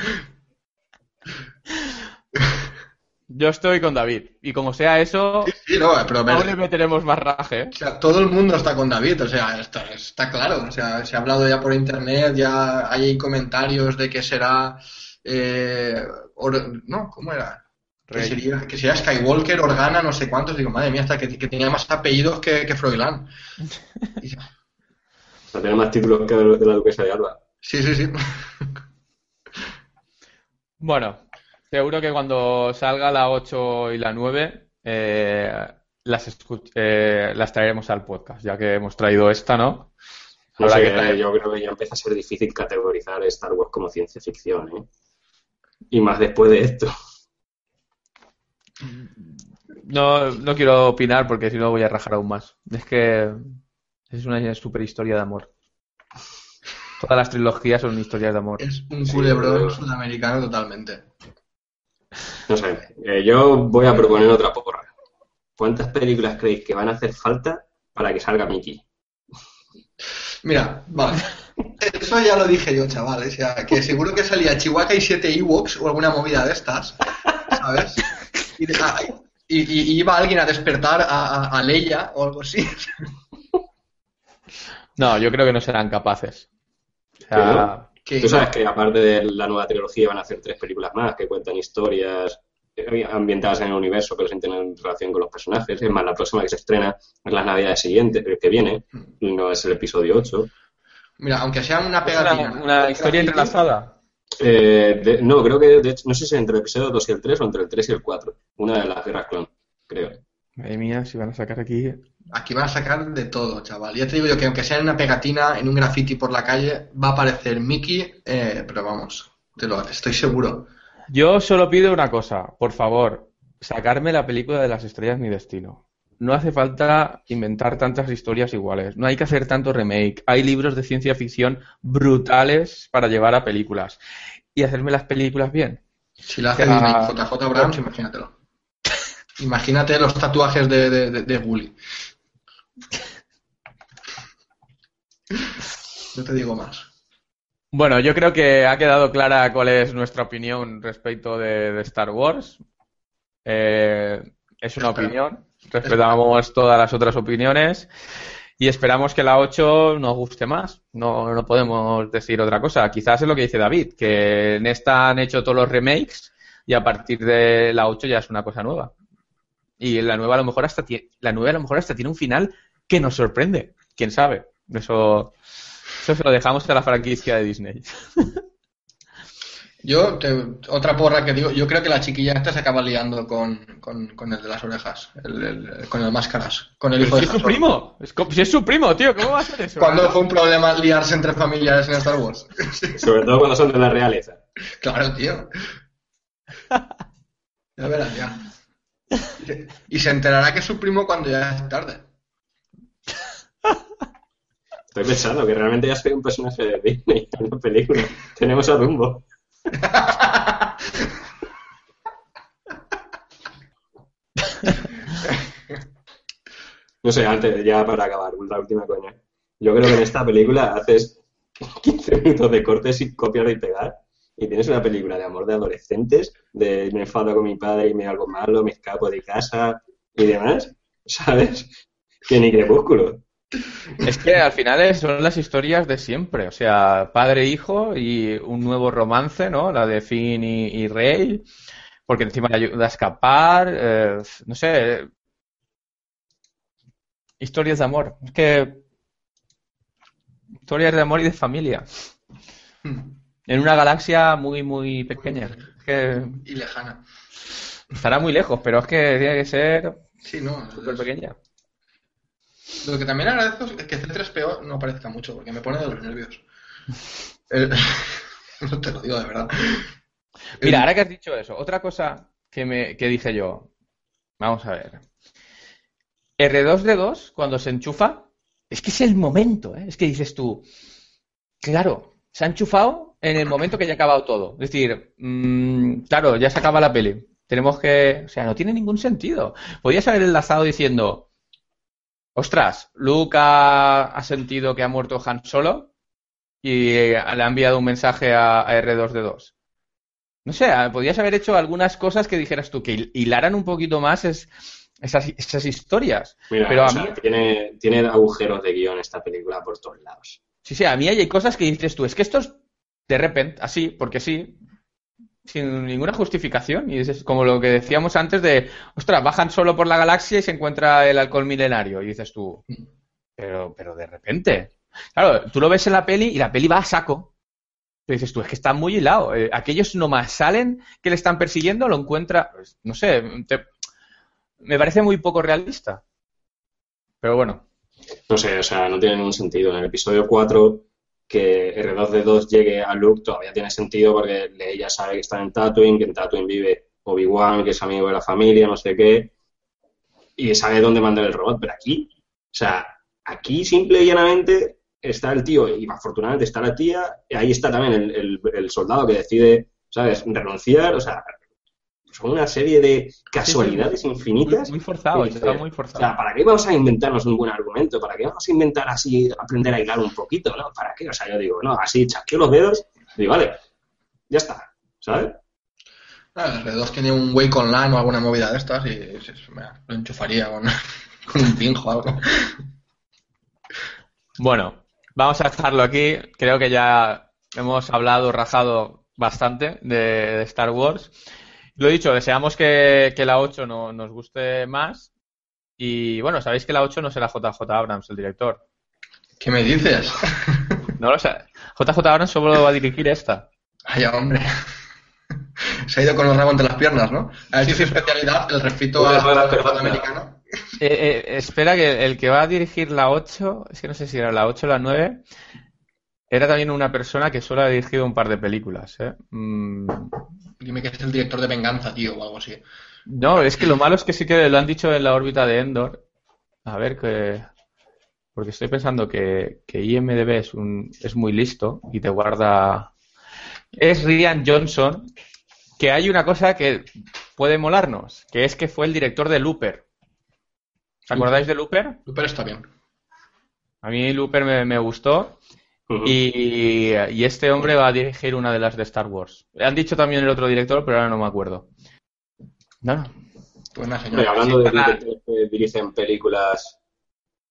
Yo estoy con David, y como sea eso, Sí, no, pero... aún le meteremos más raje, ¿eh? O sea, todo el mundo está con David, o sea, está, está claro. O sea, se ha hablado ya por internet, ya hay comentarios de que será. eh, or- no, ¿cómo era? Que sería, que sería Skywalker, Organa, no sé cuántos. Digo, madre mía, hasta que, que tenía más apellidos que, que Froilán. O sea, tiene más títulos que de la duquesa de Alba. Sí, sí, sí. Bueno, seguro que cuando salga la 8 y la 9 eh, las, eh, las traeremos al podcast, ya que hemos traído esta, ¿no? No sé, que yo creo que ya empieza a ser difícil categorizar Star Wars como ciencia ficción, ¿eh? Y más después de esto. No, no quiero opinar porque si no voy a rajar aún más. Es que es una super historia de amor. Todas las trilogías son historias de amor. Es un culebrón sudamericano totalmente. No sé, eh, yo voy a proponer otra porra. ¿Cuántas películas creéis que van a hacer falta para que salga Mickey? Mira, vale. Eso ya lo dije yo, chaval. O sea, que seguro que salía Chihuahua y 7 Ewoks o alguna movida de estas, ¿sabes? Y, de- y- y- y iba alguien a despertar a, a- a Leia o algo así. No, yo creo que no serán capaces. O sea, Que, Tú sabes que aparte de la nueva trilogía van a hacer tres películas más que cuentan historias eh, ambientadas en el universo pero sin tener relación con los personajes. Es más, la próxima que se estrena es las navidades siguientes, pero que viene, y no es el episodio 8. Mira, aunque sea una pegatina. una, una historia entrelazada. Eh, de- no, creo que de hecho, no sé si entre el episodio 2 y el 3 o entre el 3 y el 4. Una de las guerras clon, creo. Madre mía, si van a sacar aquí. Aquí van a sacar de todo, chaval. Ya te digo yo que aunque sea en una pegatina, en un graffiti por la calle, va a aparecer Mickey, eh, pero vamos, te lo estoy seguro. Yo solo pido una cosa, por favor, sacarme la película de las estrellas mi destino. No hace falta inventar tantas historias iguales, no hay que hacer tanto remake. Hay libros de ciencia ficción brutales para llevar a películas y hacerme las películas bien. Si la hace. Disney JJ Abrams, imagínatelo. Imagínate los tatuajes de, de, de, de Gully. No te digo más. Bueno, yo creo que ha quedado clara cuál es nuestra opinión respecto de, de Star Wars. Eh, es una Espera. opinión, respetamos todas las otras opiniones y esperamos que la 8 nos guste más. No, no podemos decir otra cosa. Quizás es lo que dice David, que en esta han hecho todos los remakes y a partir de la 8 ya es una cosa nueva. Y la nueva a lo mejor hasta la nueva a lo mejor hasta tiene un final que nos sorprende. Quién sabe. Eso, eso se lo dejamos a la franquicia de Disney. <laughs> Yo, te- otra porra que digo, yo creo que la chiquilla esta se acaba liando con, con, con el de las orejas, el, el- con el máscaras, con el Pero hijo si de es su primo, es si es su primo, tío, ¿cómo va a ser eso? ¿Cuándo fue un problema liarse entre familiares en Star Wars? Sobre todo cuando son de la realeza. Claro, tío. Ya verás, ya. Y se enterará que es su primo cuando ya es tarde. Estoy pensando que realmente ya soy un personaje de Disney en <laughs> una película. Tenemos a Rumbo. No sé, antes, ya para acabar, la última coña. Yo creo que en esta película haces 15 minutos de cortes y copiar y pegar. Y tienes una película de amor de adolescentes, de me enfado con mi padre y me hago malo, me escapo de casa y demás, ¿sabes? Que ni crepúsculo. Es que al final son las historias de siempre, o sea, padre e hijo y un nuevo romance, ¿no? La de Finn y, y Rey, porque encima le ayuda a escapar, eh, no sé, historias de amor, es que historias de amor y de familia, en una galaxia muy, muy pequeña, es que Y lejana. estará muy lejos, pero es que tiene que ser Sí, no. súper pequeña. Lo que también agradezco es que C3PO no aparezca mucho, porque me pone de los nervios. <laughs> No te lo digo de verdad. Mira, ahora que has dicho eso, otra cosa que, me, que dije yo. Vamos a ver. R2D2, cuando se enchufa, es que es el momento, ¿eh? Es que dices tú, claro, se ha enchufado en el momento que ya ha acabado todo. Es decir, mm, claro, ya se acaba la peli. Tenemos que. O sea, no tiene ningún sentido. Podías haber enlazado diciendo. Ostras, Luke ha, ha sentido que ha muerto Han Solo y le ha enviado un mensaje a, a R2D2. No sé, podías haber hecho algunas cosas que dijeras tú, que hilaran un poquito más es, esas, esas historias. Mira, Pero a sea, mí, tiene, tiene agujeros de guion esta película por todos lados. sí, sí, a mí hay cosas que dices tú, es que esto es de repente, así, porque sí, sin ninguna justificación. Y es como lo que decíamos antes de, ostras, bajan solo por la galaxia y se encuentra el alcohol milenario. Y dices tú, pero, pero de repente. Claro, tú lo ves en la peli y la peli va a saco. Pero dices tú, es que está muy hilado. Eh, aquellos nomás salen que le están persiguiendo, lo encuentra, pues, no sé, me parece muy poco realista. Pero bueno, No sé, o sea, no tiene ningún sentido. En el episodio 4, que R2D2 llegue a Luke todavía tiene sentido porque Leia sabe que está en Tatooine, que en Tatooine vive Obi-Wan, que es amigo de la familia, no sé qué, y sabe dónde mandar el robot. Pero aquí, o sea, aquí simple y llanamente está el tío, y afortunadamente está la tía, y ahí está también el- el soldado que decide, ¿sabes?, renunciar, o sea, son una serie de casualidades infinitas. muy forzado, Y está muy o forzado. sea, ¿para qué vamos a inventarnos un buen argumento? ¿Para qué vamos a inventar así, aprender a hilar un poquito? ¿no? ¿Para qué? O sea, yo digo, no, así chasqueo los dedos y digo, vale, ya está, ¿sabes? Ah, el R2 tiene un Wake Online o alguna movida de estas y me- lo enchufaría con, <laughs> con un pinjo o algo. Bueno, vamos a dejarlo aquí. Creo que ya hemos hablado, rajado bastante de, de Star Wars. Lo dicho, deseamos que, que la 8 no, nos guste más. Y bueno, sabéis que la 8 no será JJ Abrams, el director. ¿Qué me dices? No lo sé. JJ Abrams solo va a dirigir esta. Ay, hombre. Se ha ido con los rabos entre las piernas, ¿no? Ha hecho su especialidad, el refrito a persona. americano. Eh, eh, espera, que el que va a dirigir la 8, es que no sé si era la 8 o la 9, era también una persona que solo ha dirigido un par de películas. ¿eh? Mm, Dime que es el director de Venganza, tío, o algo así. No, es que lo malo es que sí que lo han dicho en la órbita de Endor. A ver, que. Porque estoy pensando que, que IMDB es, un, es muy listo y te guarda. Es Rian Johnson, que hay una cosa que puede molarnos, que es que fue el director de Looper. ¿Os acordáis de Looper? Pero está bien. A mí Looper me, me gustó Y, y este hombre va a dirigir una de las de Star Wars. Han dicho también el otro director, pero ahora no me acuerdo. No, no. Pues nada, Hombre, señor. hablando de para- directores que dirigen películas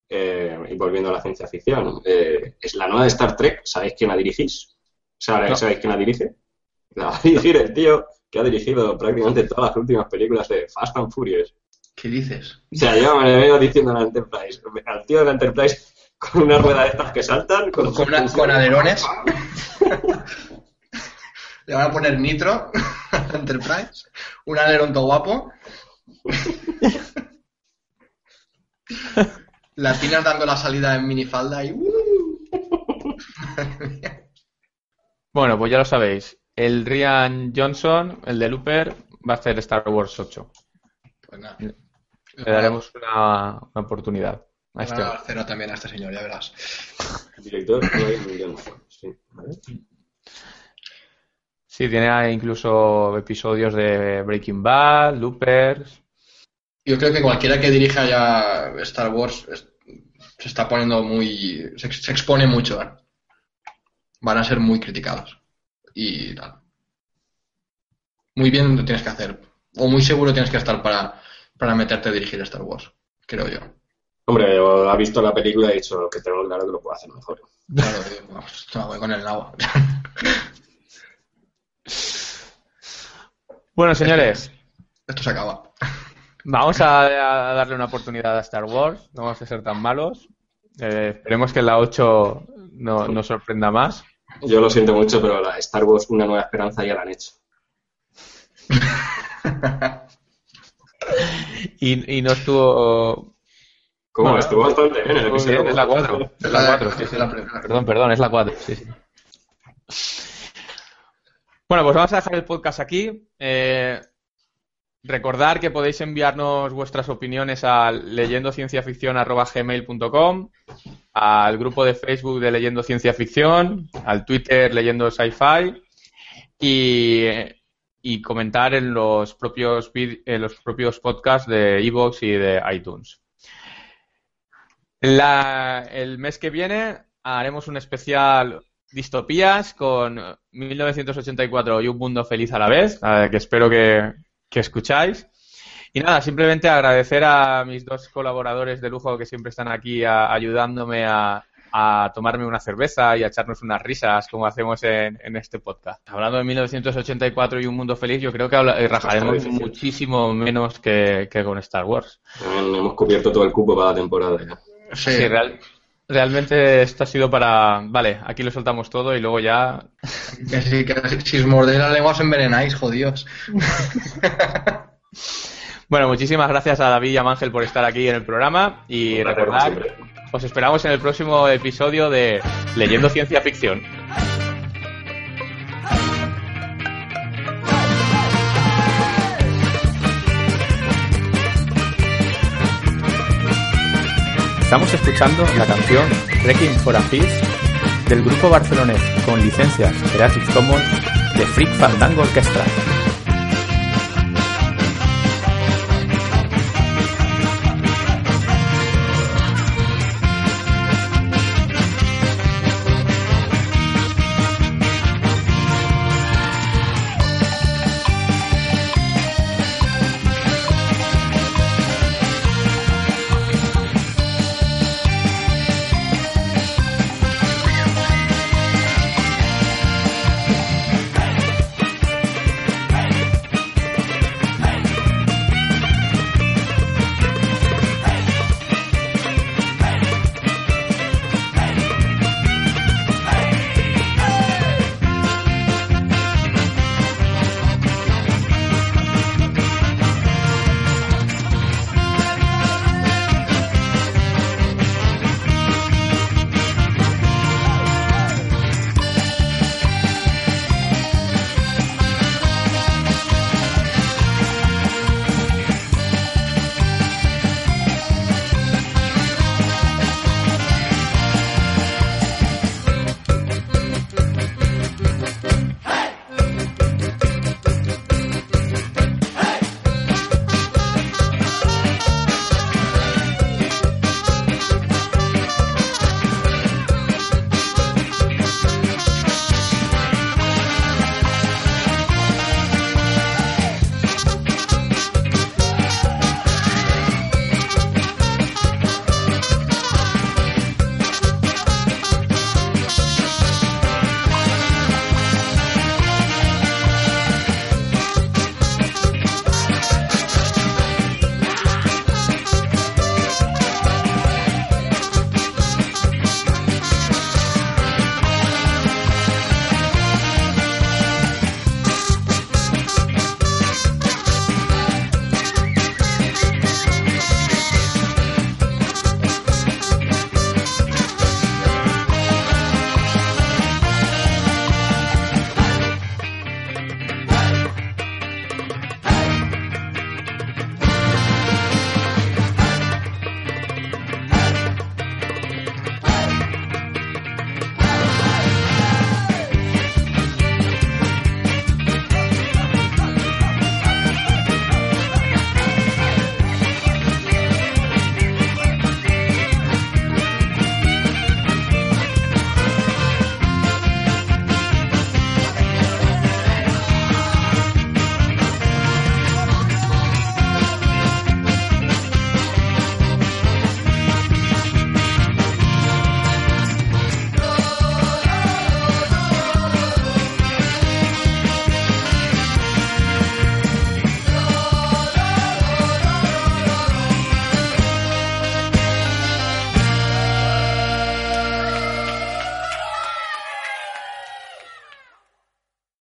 eh, y volviendo a la ciencia ficción, eh, es la nueva de Star Trek, ¿sabéis quién la dirigís? ¿Sabéis, No. ¿Sabéis quién la dirige? La va a dirigir el tío que ha dirigido prácticamente todas las últimas películas de Fast and Furious. ¿Qué dices? O sea, yo me le vengo diciendo a la Enterprise, al tío de la Enterprise con una rueda de estas que saltan, con, Con una- con alerones. <laughs> Le van a poner nitro <laughs> a Enterprise, un alerón todo guapo. <laughs> Latinas dando la salida en minifalda y... ¡uh! Bueno, pues ya lo sabéis. El Rian Johnson, el de Looper, va a hacer Star Wars 8. Pues nada. Le daremos una, una oportunidad a este van dar cero también a este señor, ya verás. El director sí, ¿vale? Sí, tiene incluso episodios de Breaking Bad, Loopers. Yo creo que cualquiera que dirija ya Star Wars es- se está poniendo muy... se, se expone mucho, ¿eh? Van a ser muy criticados. Y tal. Muy bien lo tienes que hacer. O muy seguro tienes que estar para, para meterte a dirigir Star Wars, creo yo. Hombre, ha visto la película y ha dicho que tengo claro que lo puedo hacer mejor. Claro, no, voy con el agua. <laughs> Bueno, señores, Esto se acaba. vamos a, a darle una oportunidad a Star Wars. No vamos a ser tan malos. Eh, esperemos que la 8 no, nos sorprenda más. Yo lo siento mucho, pero la Star Wars Una Nueva Esperanza ya la han hecho. <laughs> Y, y no estuvo. ¿Cómo? Bueno, Estuvo bastante bien en el estuvo episodio bien, es la cuatro. 4. Es la 4, sí, sí. La <laughs> primera. Perdón, perdón, es la 4. Sí, sí. Bueno, pues vamos a dejar el podcast aquí. Eh, recordar que podéis enviarnos vuestras opiniones a leyendocienciaficción.gmail.com, al grupo de Facebook de Leyendo Ciencia Ficción, al Twitter Leyendo Sci-Fi y, y comentar en los propios, en los propios podcasts de Evox y de iTunes. La- el mes que viene haremos un especial distopías con 1984 y un mundo feliz a la vez, que espero que, que escucháis. Y nada, simplemente agradecer a mis dos colaboradores de lujo que siempre están aquí a- ayudándome a, a tomarme una cerveza y a echarnos unas risas como hacemos en, en este podcast. Hablando de 1984 y un mundo feliz, yo creo que habla- eh, rajaremos muchísimo menos que, que con Star Wars. También hemos cubierto todo el cupo para la temporada ya. Sí, Sí, real- realmente esto ha sido para... Vale, aquí lo soltamos todo y luego ya... que sí, que si- os mordéis la lengua os envenenáis, jodidos. <laughs> Bueno, muchísimas gracias a David y a Ángel por estar aquí en el programa y recordad, os esperamos en el próximo episodio de Leyendo Ciencia Ficción. Estamos escuchando la canción Wrecking for a Fish del grupo barcelonés con licencias Creative Commons de Freak Fandango Orchestra.